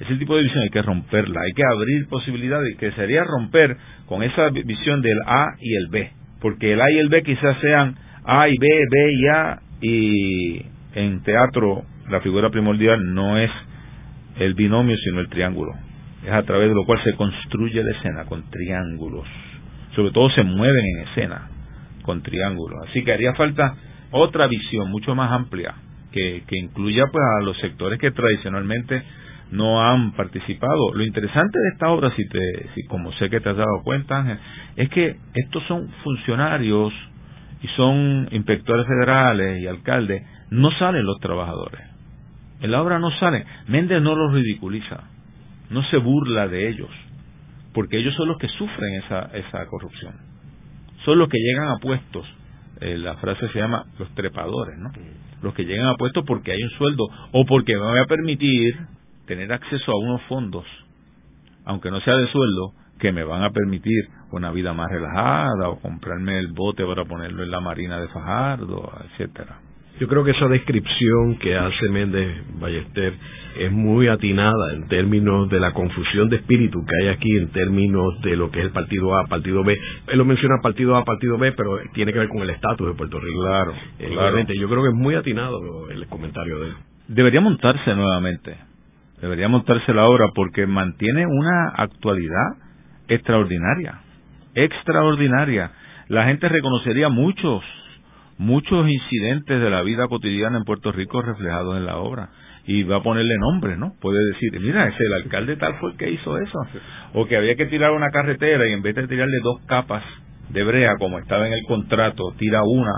Ese tipo de visión hay que romperla hay que abrir posibilidades que sería romper con esa visión del A y el B porque el A y el B quizás sean A y B B y A y en teatro la figura primordial no es el binomio sino el triángulo es a través de lo cual se construye la escena con triángulos. Sobre todo se mueven en escena con triángulos. Así que haría falta otra visión mucho más amplia que, que incluya pues a los sectores que tradicionalmente no han participado. Lo interesante de esta obra, si, te, si como sé que te has dado cuenta, es que estos son funcionarios y son inspectores federales y alcaldes, no salen los trabajadores. En la obra no salen. Méndez no los ridiculiza no se burla de ellos, porque ellos son los que sufren esa, esa corrupción. Son los que llegan a puestos, eh, la frase se llama los trepadores, ¿no? Los que llegan a puestos porque hay un sueldo o porque me voy a permitir tener acceso a unos fondos, aunque no sea de sueldo, que me van a permitir una vida más relajada o comprarme el bote para ponerlo en la marina de Fajardo, etcétera. Yo creo que esa descripción que hace Méndez Ballester es muy atinada en términos de la confusión de espíritu que hay aquí en términos de lo que es el partido A, partido B. Él lo menciona partido A, partido B, pero tiene que ver con el estatus de Puerto Rico. Claro, eh, Yo creo que es muy atinado el comentario de él. Debería montarse nuevamente. Debería montarse la obra porque mantiene una actualidad extraordinaria. Extraordinaria. La gente reconocería muchos muchos incidentes de la vida cotidiana en Puerto Rico reflejados en la obra y va a ponerle nombre, ¿no? Puede decir, mira, ese el alcalde tal fue el que hizo eso, o que había que tirar una carretera y en vez de tirarle dos capas de brea como estaba en el contrato, tira una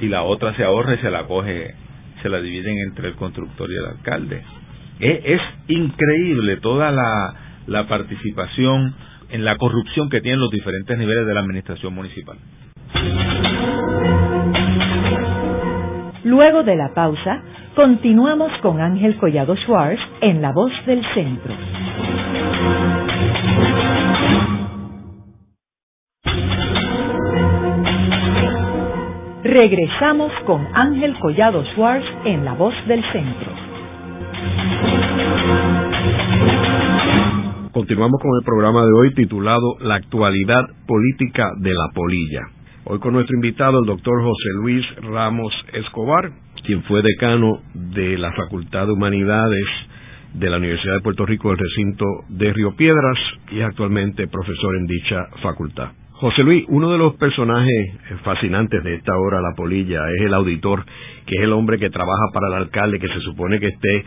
y la otra se ahorra y se la coge, se la dividen entre el constructor y el alcalde. Es, es increíble toda la participación en la corrupción que tienen los diferentes niveles de la administración municipal. Luego de la pausa, continuamos con Ángel Collado Schwartz en La Voz del Centro. Regresamos con Ángel Collado Schwartz en La Voz del Centro. Continuamos con el programa de hoy titulado La actualidad política de la polilla. Hoy con nuestro invitado, el doctor José Luis Ramos Escobar, quien fue decano de la Facultad de Humanidades de la Universidad de Puerto Rico del recinto de Río Piedras y actualmente profesor en dicha facultad. José Luis, uno de los personajes fascinantes de esta hora, La Polilla, es el auditor, que es el hombre que trabaja para el alcalde, que se supone que esté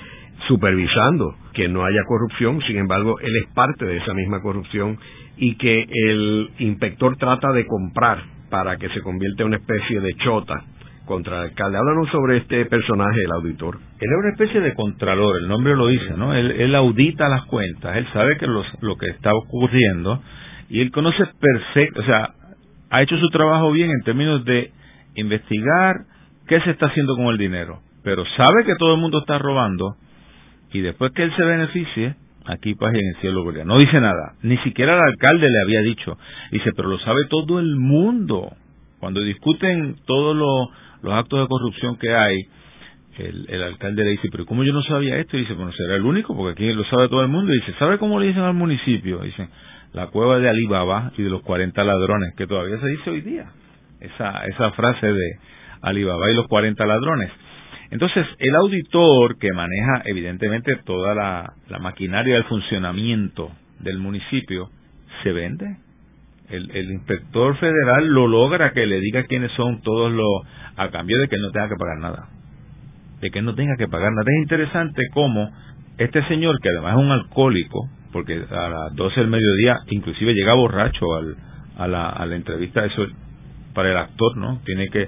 supervisando que no haya corrupción, sin embargo, él es parte de esa misma corrupción y que el inspector trata de comprar para que se convierta en una especie de chota contra el alcalde. Háblanos sobre este personaje, el auditor. Él es una especie de contralor, el nombre lo dice, ¿no? Él, audita las cuentas, él sabe que lo que está ocurriendo y él conoce perfecto, o sea, ha hecho su trabajo bien en términos de investigar qué se está haciendo con el dinero, pero sabe que todo el mundo está robando y después que él se beneficie, aquí paz en el cielo gloria. No dice nada, ni siquiera el alcalde le había dicho. Dice, pero lo sabe todo el mundo. Cuando discuten todos los, actos de corrupción que hay, el, alcalde le dice, pero ¿cómo yo no sabía esto? Y dice, bueno, será el único, porque aquí lo sabe todo el mundo. Y dice, ¿sabe cómo le dicen al municipio? Dice, la cueva de Alibaba y de los 40 ladrones, que todavía se dice hoy día. Esa, esa frase de Alibaba y los 40 ladrones. Entonces, el auditor que maneja evidentemente toda la, maquinaria del funcionamiento del municipio, se vende. El, el, inspector federal lo logra que le diga quiénes son todos los, a cambio de que no tenga que pagar nada. De que no tenga que pagar nada. Es interesante cómo este señor, que además es un alcohólico, porque a las 12 del mediodía inclusive llega borracho al, a, la, a la entrevista, eso para el actor, ¿no? Tiene que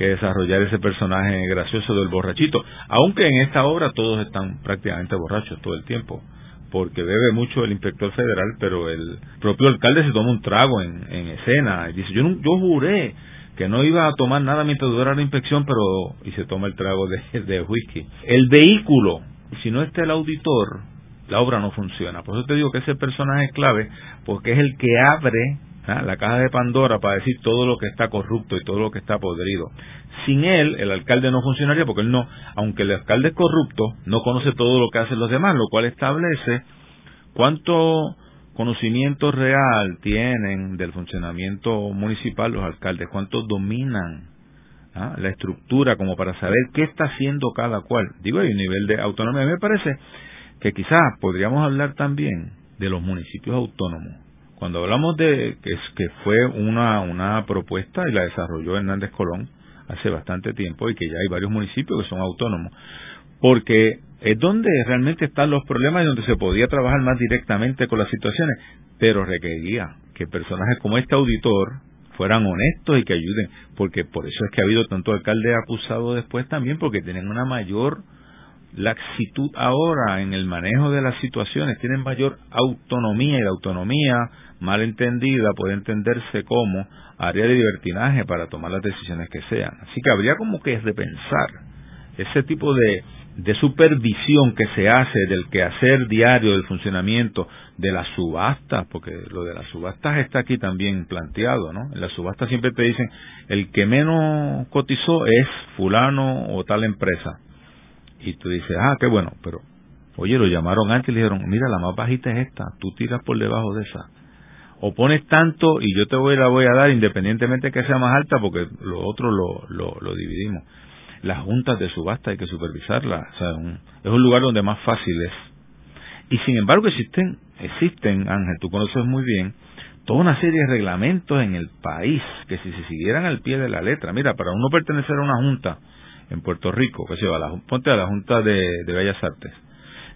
que desarrollar ese personaje gracioso del borrachito, aunque en esta obra todos están prácticamente borrachos todo el tiempo, porque bebe mucho el inspector federal, pero el propio alcalde se toma un trago en, escena y dice, yo, yo juré que no iba a tomar nada mientras durara la inspección, pero y se toma el trago de, de whisky. El vehículo, si no está el auditor, la obra no funciona. Por eso te digo que ese personaje es clave, porque es el que abre ¿ah? la caja de Pandora para decir todo lo que está corrupto y todo lo que está podrido. Sin él, el alcalde no funcionaría porque él no, aunque el alcalde es corrupto, no conoce todo lo que hacen los demás, lo cual establece cuánto conocimiento real tienen del funcionamiento municipal los alcaldes, cuánto dominan ¿ah? la estructura como para saber qué está haciendo cada cual. Digo, hay un nivel de autonomía. Me parece que quizás podríamos hablar también de los municipios autónomos cuando hablamos de que, fue una, una propuesta y la desarrolló Hernández Colón hace bastante tiempo y que ya hay varios municipios que son autónomos, porque es donde realmente están los problemas y donde se podía trabajar más directamente con las situaciones, pero requería que personajes como este auditor fueran honestos y que ayuden, porque por eso es que ha habido tanto alcalde acusado después también, porque tienen una mayor laxitud ahora en el manejo de las situaciones, tienen mayor autonomía y la autonomía mal entendida puede entenderse como área de libertinaje para tomar las decisiones que sean. Así que habría como que es de pensar ese tipo de, supervisión que se hace del quehacer diario, del funcionamiento, de las subastas, porque lo de las subastas está aquí también planteado, ¿no? En las subastas siempre te dicen, el que menos cotizó es fulano o tal empresa. Y tú dices, ah, qué bueno, pero, oye, lo llamaron antes y le dijeron, mira, la más bajita es esta, tú tiras por debajo de esa. O pones tanto y yo te voy, la voy a dar independientemente que sea más alta, porque lo otro lo, lo, dividimos las juntas de subasta hay que supervisarlas. O sea, es un lugar donde más fácil es. Y sin embargo existen, existen, Ángel, tú conoces muy bien, toda una serie de reglamentos en el país que si se siguieran al pie de la letra, mira, para uno pertenecer a una junta en Puerto Rico, que se va, la, ponte a la Junta de, de Bellas Artes,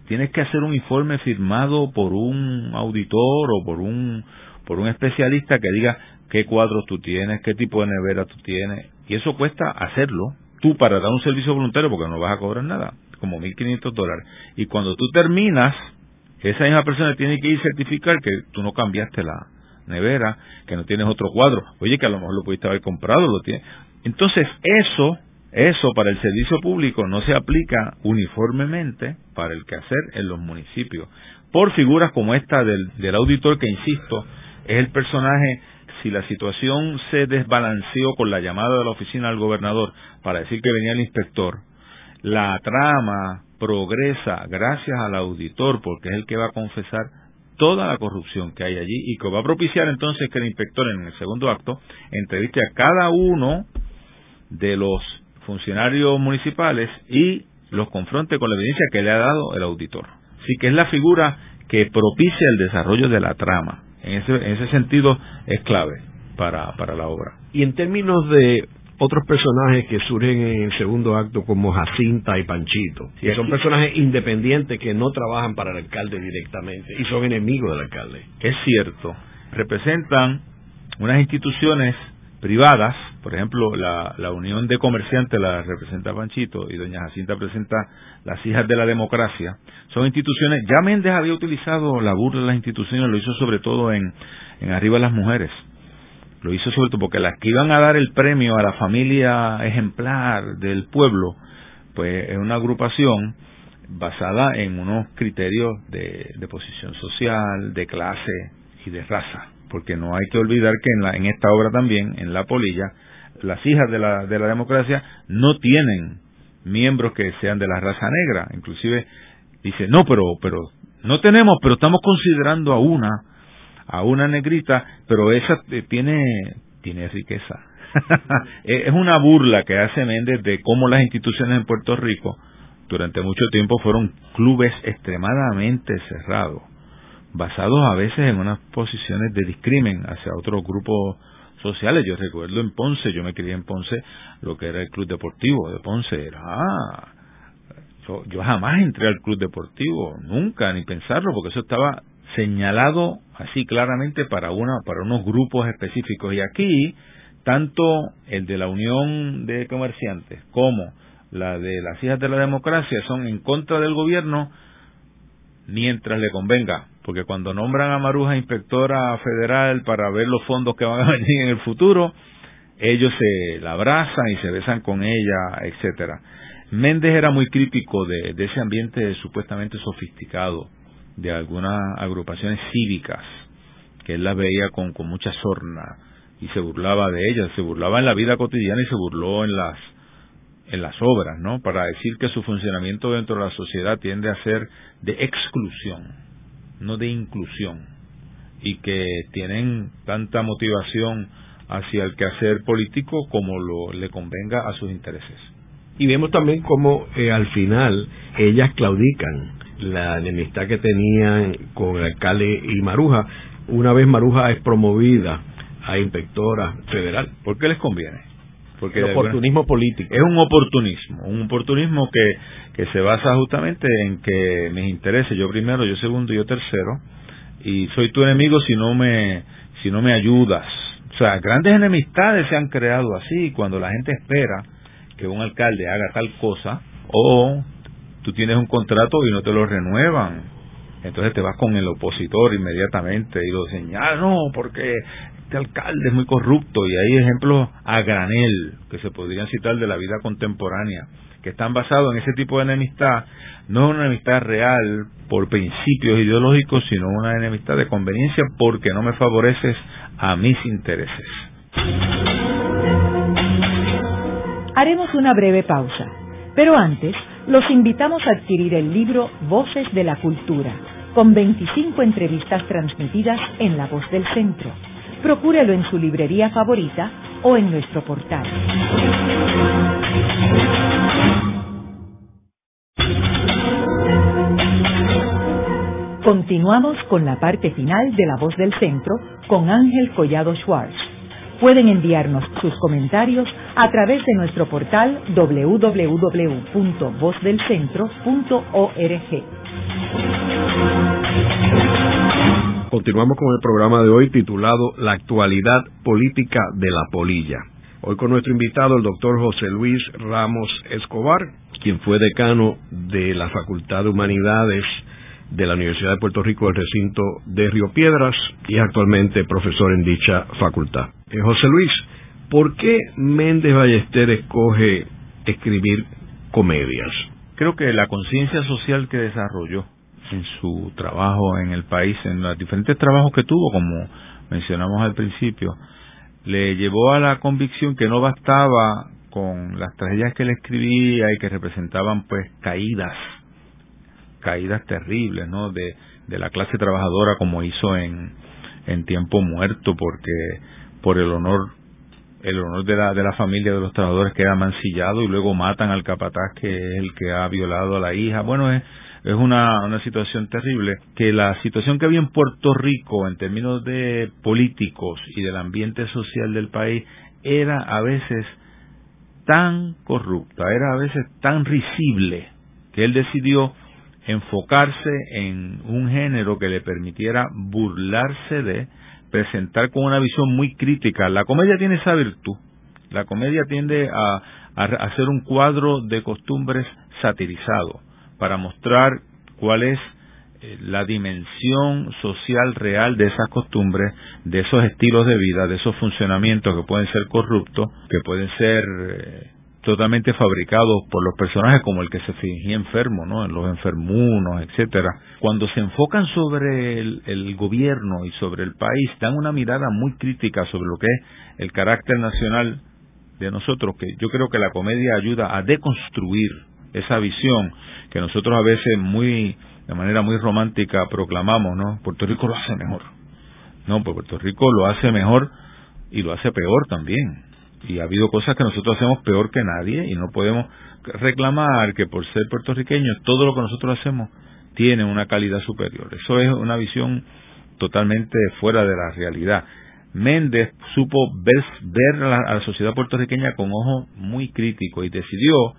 tienes que hacer un informe firmado por un auditor o por un por un especialista que diga qué cuadros tú tienes, qué tipo de nevera tú tienes, y eso cuesta hacerlo, tú para dar un servicio voluntario, porque no vas a cobrar nada, como 1.500 dólares. Y cuando tú terminas, esa misma persona tiene que ir a certificar que tú no cambiaste la nevera, que no tienes otro cuadro. Oye, que a lo mejor lo pudiste haber comprado, lo tienes. Entonces, eso, eso para el servicio público no se aplica uniformemente para el quehacer en los municipios. Por figuras como esta del, del auditor, que insisto, es el personaje si la situación se desbalanceó con la llamada de la oficina del gobernador para decir que venía el inspector, la trama progresa gracias al auditor porque es el que va a confesar toda la corrupción que hay allí y que va a propiciar entonces que el inspector en el segundo acto entreviste a cada uno de los funcionarios municipales y los confronte con la evidencia que le ha dado el auditor. Así que es la figura que propicia el desarrollo de la trama. En ese, en ese sentido es clave para, para la obra. Y en términos de otros personajes que surgen en el segundo acto como Jacinta y Panchito, que son personajes independientes que no trabajan para el alcalde directamente y son enemigos del alcalde. Es cierto, representan unas instituciones privadas, por ejemplo, la, la Unión de Comerciantes la representa Panchito y doña Jacinta presenta las Hijas de la Democracia, son instituciones, ya Méndez había utilizado la burla de las instituciones, lo hizo sobre todo en, en Arriba las Mujeres, lo hizo sobre todo porque las que iban a dar el premio a la familia ejemplar del pueblo, pues es una agrupación basada en unos criterios de, de posición social, de clase y de raza. Porque no hay que olvidar que en, la, en esta obra también, en La Polilla, las hijas de la, de la democracia no tienen miembros que sean de la raza negra, inclusive dice, no, pero, pero, no tenemos, pero estamos considerando a una, a una negrita, pero esa tiene, tiene riqueza. es una burla que hace Méndez de cómo las instituciones en Puerto Rico durante mucho tiempo fueron clubes extremadamente cerrados basados a veces en unas posiciones de discrimen hacia otros grupos sociales. Yo recuerdo en Ponce, yo me crié en Ponce, lo que era el club deportivo de Ponce era, ah, yo, jamás entré al club deportivo, nunca, ni pensarlo, porque eso estaba señalado así claramente para una para unos grupos específicos y aquí tanto el de la Unión de Comerciantes como la de las hijas de la democracia son en contra del gobierno mientras le convenga porque cuando nombran a Maruja inspectora federal para ver los fondos que van a venir en el futuro, ellos se la abrazan y se besan con ella, etcétera. Méndez era muy crítico de, ese ambiente supuestamente sofisticado de algunas agrupaciones cívicas, que él las veía con, con mucha sorna y se burlaba de ellas, se burlaba en la vida cotidiana y se burló en las en las obras, ¿no? Para decir que su funcionamiento dentro de la sociedad tiende a ser de exclusión no de inclusión, y que tienen tanta motivación hacia el quehacer político como lo, le convenga a sus intereses. Y vemos también cómo eh, al final ellas claudican la enemistad que tenían con el alcalde y Maruja, una vez Maruja es promovida a inspectora federal. ¿Por qué les conviene? Porque el oportunismo político. Es un oportunismo, un oportunismo que que se basa justamente en que mis intereses, yo primero, yo segundo, yo tercero, y soy tu enemigo si no me, si no me ayudas. O sea, grandes enemistades se han creado así cuando la gente espera que un alcalde haga tal cosa o tú tienes un contrato y no te lo renuevan. Entonces te vas con el opositor inmediatamente y lo señalas, no, porque este alcalde es muy corrupto y hay ejemplos a granel que se podrían citar de la vida contemporánea que están basados en ese tipo de enemistad, no es una enemistad real por principios ideológicos, sino una enemistad de conveniencia porque no me favoreces a mis intereses. Haremos una breve pausa, pero antes los invitamos a adquirir el libro Voces de la Cultura, con 25 entrevistas transmitidas en La Voz del Centro. Procúrelo en su librería favorita o en nuestro portal. Continuamos con la parte final de La Voz del Centro con Ángel Collado Schwartz. Pueden enviarnos sus comentarios a través de nuestro portal www.vozdelcentro.org. Continuamos con el programa de hoy titulado La actualidad política de la polilla. Hoy con nuestro invitado, el doctor José Luis Ramos Escobar, quien fue decano de la Facultad de Humanidades de la Universidad de Puerto Rico del recinto de Río Piedras y actualmente profesor en dicha facultad. Eh, José Luis, ¿por qué Méndez Ballester escoge escribir comedias? Creo que la conciencia social que desarrolló en su trabajo en el país, en los diferentes trabajos que tuvo, como mencionamos al principio, le llevó a la convicción que no bastaba con las tragedias que él escribía y que representaban pues caídas caídas terribles, ¿no? De, de la clase trabajadora como hizo en, en tiempo muerto porque por el honor el honor de la, de la familia de los trabajadores queda mancillado y luego matan al capataz que es el que ha violado a la hija. Bueno, es, es una, una situación terrible que la situación que había en Puerto Rico en términos de políticos y del ambiente social del país era a veces tan corrupta, era a veces tan risible que él decidió enfocarse en un género que le permitiera burlarse de, presentar con una visión muy crítica. La comedia tiene esa virtud. La comedia tiende a, hacer un cuadro de costumbres satirizado para mostrar cuál es eh, la dimensión social real de esas costumbres, de esos estilos de vida, de esos funcionamientos que pueden ser corruptos, que pueden ser eh, totalmente fabricados por los personajes como el que se fingía enfermo, ¿no? En los enfermunos, etcétera. Cuando se enfocan sobre el, el, gobierno y sobre el país, dan una mirada muy crítica sobre lo que es el carácter nacional de nosotros, que yo creo que la comedia ayuda a deconstruir esa visión que nosotros a veces muy de manera muy romántica proclamamos, ¿no? Puerto Rico lo hace mejor. No, pues Puerto Rico lo hace mejor y lo hace peor también y ha habido cosas que nosotros hacemos peor que nadie y no podemos reclamar que por ser puertorriqueños todo lo que nosotros hacemos tiene una calidad superior. Eso es una visión totalmente fuera de la realidad. Méndez supo ver, ver a, la, a, la, sociedad puertorriqueña con ojo muy crítico y decidió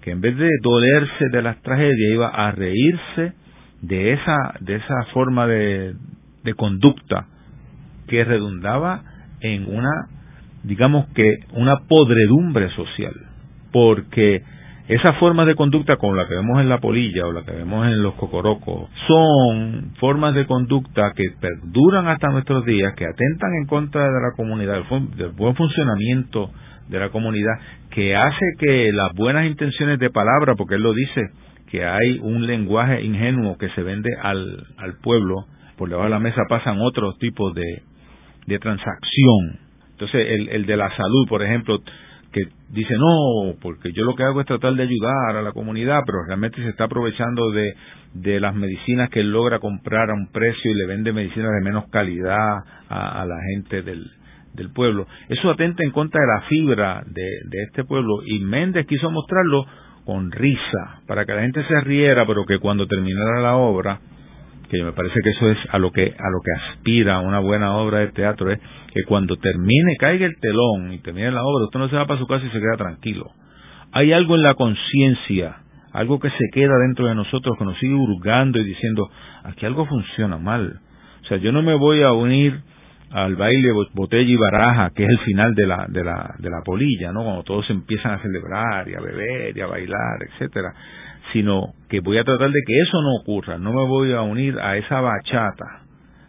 que en vez de dolerse de las tragedias iba a reírse de esa, de esa forma de, de conducta que redundaba en una digamos que una podredumbre social, porque esa forma de conducta como la que vemos en la polilla o la que vemos en los cocorocos son formas de conducta que perduran hasta nuestros días, que atentan en contra de la comunidad, del buen funcionamiento de la comunidad, que hace que las buenas intenciones de palabra, porque él lo dice, que hay un lenguaje ingenuo que se vende al, pueblo, por debajo de la mesa pasan otros tipos de transacción entonces, el, el de la salud, por ejemplo, que dice, no, porque yo lo que hago es tratar de ayudar a la comunidad, pero realmente se está aprovechando de, de las medicinas que él logra comprar a un precio y le vende medicinas de menos calidad a, a la gente del, del pueblo. Eso atenta en contra de la fibra de, de este pueblo y Méndez quiso mostrarlo con risa, para que la gente se riera, pero que cuando terminara la obra que me parece que eso es a lo que a lo que aspira una buena obra de teatro es que cuando termine caiga el telón y termine la obra usted no se va para su casa y se queda tranquilo. Hay algo en la conciencia algo que se queda dentro de nosotros que nos sigue hurgando y diciendo aquí algo funciona mal. O sea yo no me voy a unir al baile botella y baraja, que es el final de la, de la, de la polilla, ¿no? Cuando todos empiezan a celebrar y a beber y a bailar, etcétera, sino que voy a tratar de que eso no ocurra, no me voy a unir a esa bachata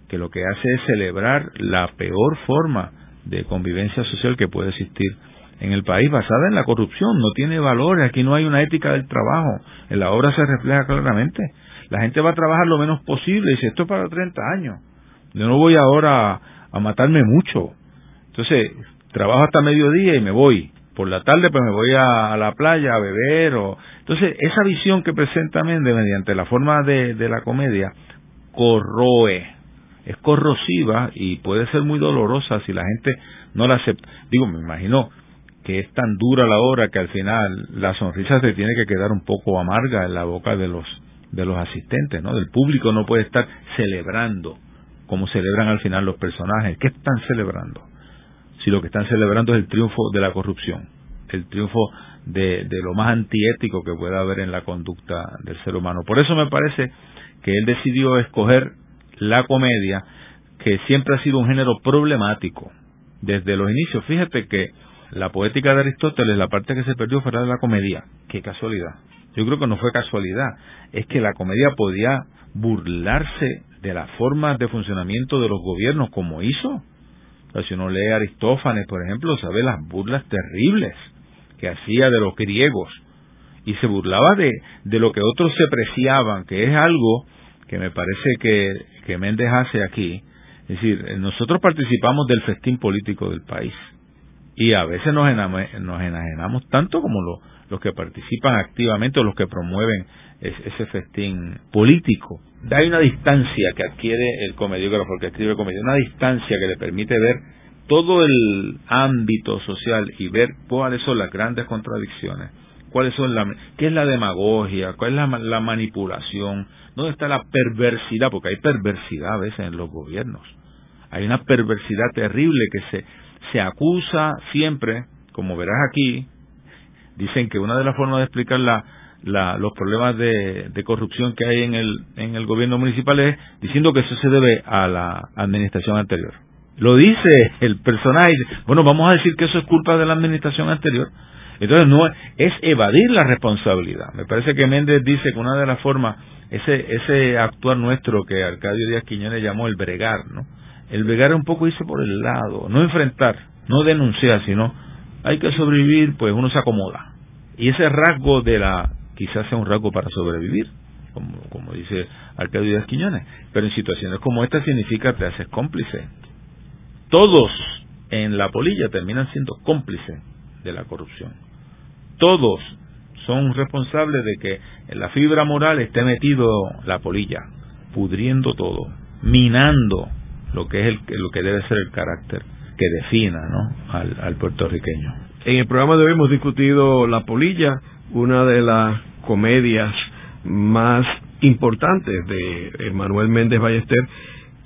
que lo que hace es celebrar la peor forma de convivencia social que puede existir en el país basada en la corrupción, no tiene valores, aquí no hay una ética del trabajo, en la obra se refleja claramente. La gente va a trabajar lo menos posible, y dice, esto es para 30 años, yo no voy ahora a matarme mucho. Entonces, trabajo hasta mediodía y me voy. Por la tarde pues me voy a, la playa a beber o entonces esa visión que presenta Méndez mediante la forma de, de la comedia corroe, es corrosiva y puede ser muy dolorosa si la gente no la acepta. Digo, me imagino que es tan dura la hora que al final la sonrisa se tiene que quedar un poco amarga en la boca de los de los asistentes, ¿no? Del público no puede estar celebrando como celebran al final los personajes. ¿Qué están celebrando? Si lo que están celebrando es el triunfo de la corrupción, el triunfo de, de lo más antiético que pueda haber en la conducta del ser humano. Por eso me parece que él decidió escoger la comedia, que siempre ha sido un género problemático desde los inicios. Fíjate que la poética de Aristóteles, la parte que se perdió fue la de la comedia. Qué casualidad. Yo creo que no fue casualidad. Es que la comedia podía burlarse de las formas de funcionamiento de los gobiernos como hizo. Si uno lee Aristófanes, por ejemplo, sabe las burlas terribles que hacía de los griegos y se burlaba de, de lo que otros se preciaban, que es algo que me parece que, que Méndez hace aquí. Es decir, nosotros participamos del festín político del país y a veces nos, nos enajenamos tanto como los que participan activamente o los que promueven ese festín político. Hay una distancia que adquiere el comediógrafo, que escribe comedia, una distancia que le permite ver todo el ámbito social y ver cuáles son las grandes contradicciones, cuáles son la, qué es la demagogia, cuál es la, la manipulación, dónde está la perversidad, porque hay perversidad a veces en los gobiernos. Hay una perversidad terrible que se, se acusa siempre, como verás aquí, dicen que una de las formas de explicar la, los problemas de, corrupción que hay en el, en el gobierno municipal es diciendo que eso se debe a la administración anterior. Lo dice el personaje, bueno, vamos a decir que eso es culpa de la administración anterior. Entonces no es evadir la responsabilidad. Me parece que Méndez dice que una de las formas, ese, ese actuar nuestro que Arcadio Díaz Quiñones llamó el bregar, ¿no? El bregar es un poco irse por el lado, no enfrentar, no denunciar, sino hay que sobrevivir, pues uno se acomoda. Y ese rasgo de la quizás sea un rasgo para sobrevivir, como, como dice Arcadio Díaz Quiñones, pero en situaciones como esta significa te haces cómplice. Todos en la polilla terminan siendo cómplices de la corrupción. Todos son responsables de que en la fibra moral esté metido la polilla, pudriendo todo, minando lo que es el, lo que debe ser el carácter que defina ¿no? al, al puertorriqueño. En el programa de hoy hemos discutido la polilla, una de las comedias más importantes de Manuel Méndez Ballester,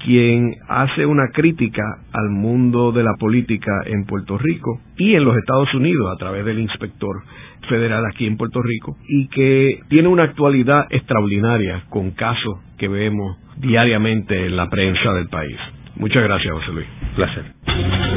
quien hace una crítica al mundo de la política en Puerto Rico y en los Estados Unidos a través del inspector federal aquí en Puerto Rico y que tiene una actualidad extraordinaria con casos que vemos diariamente en la prensa del país. Muchas gracias, José Luis. Placer.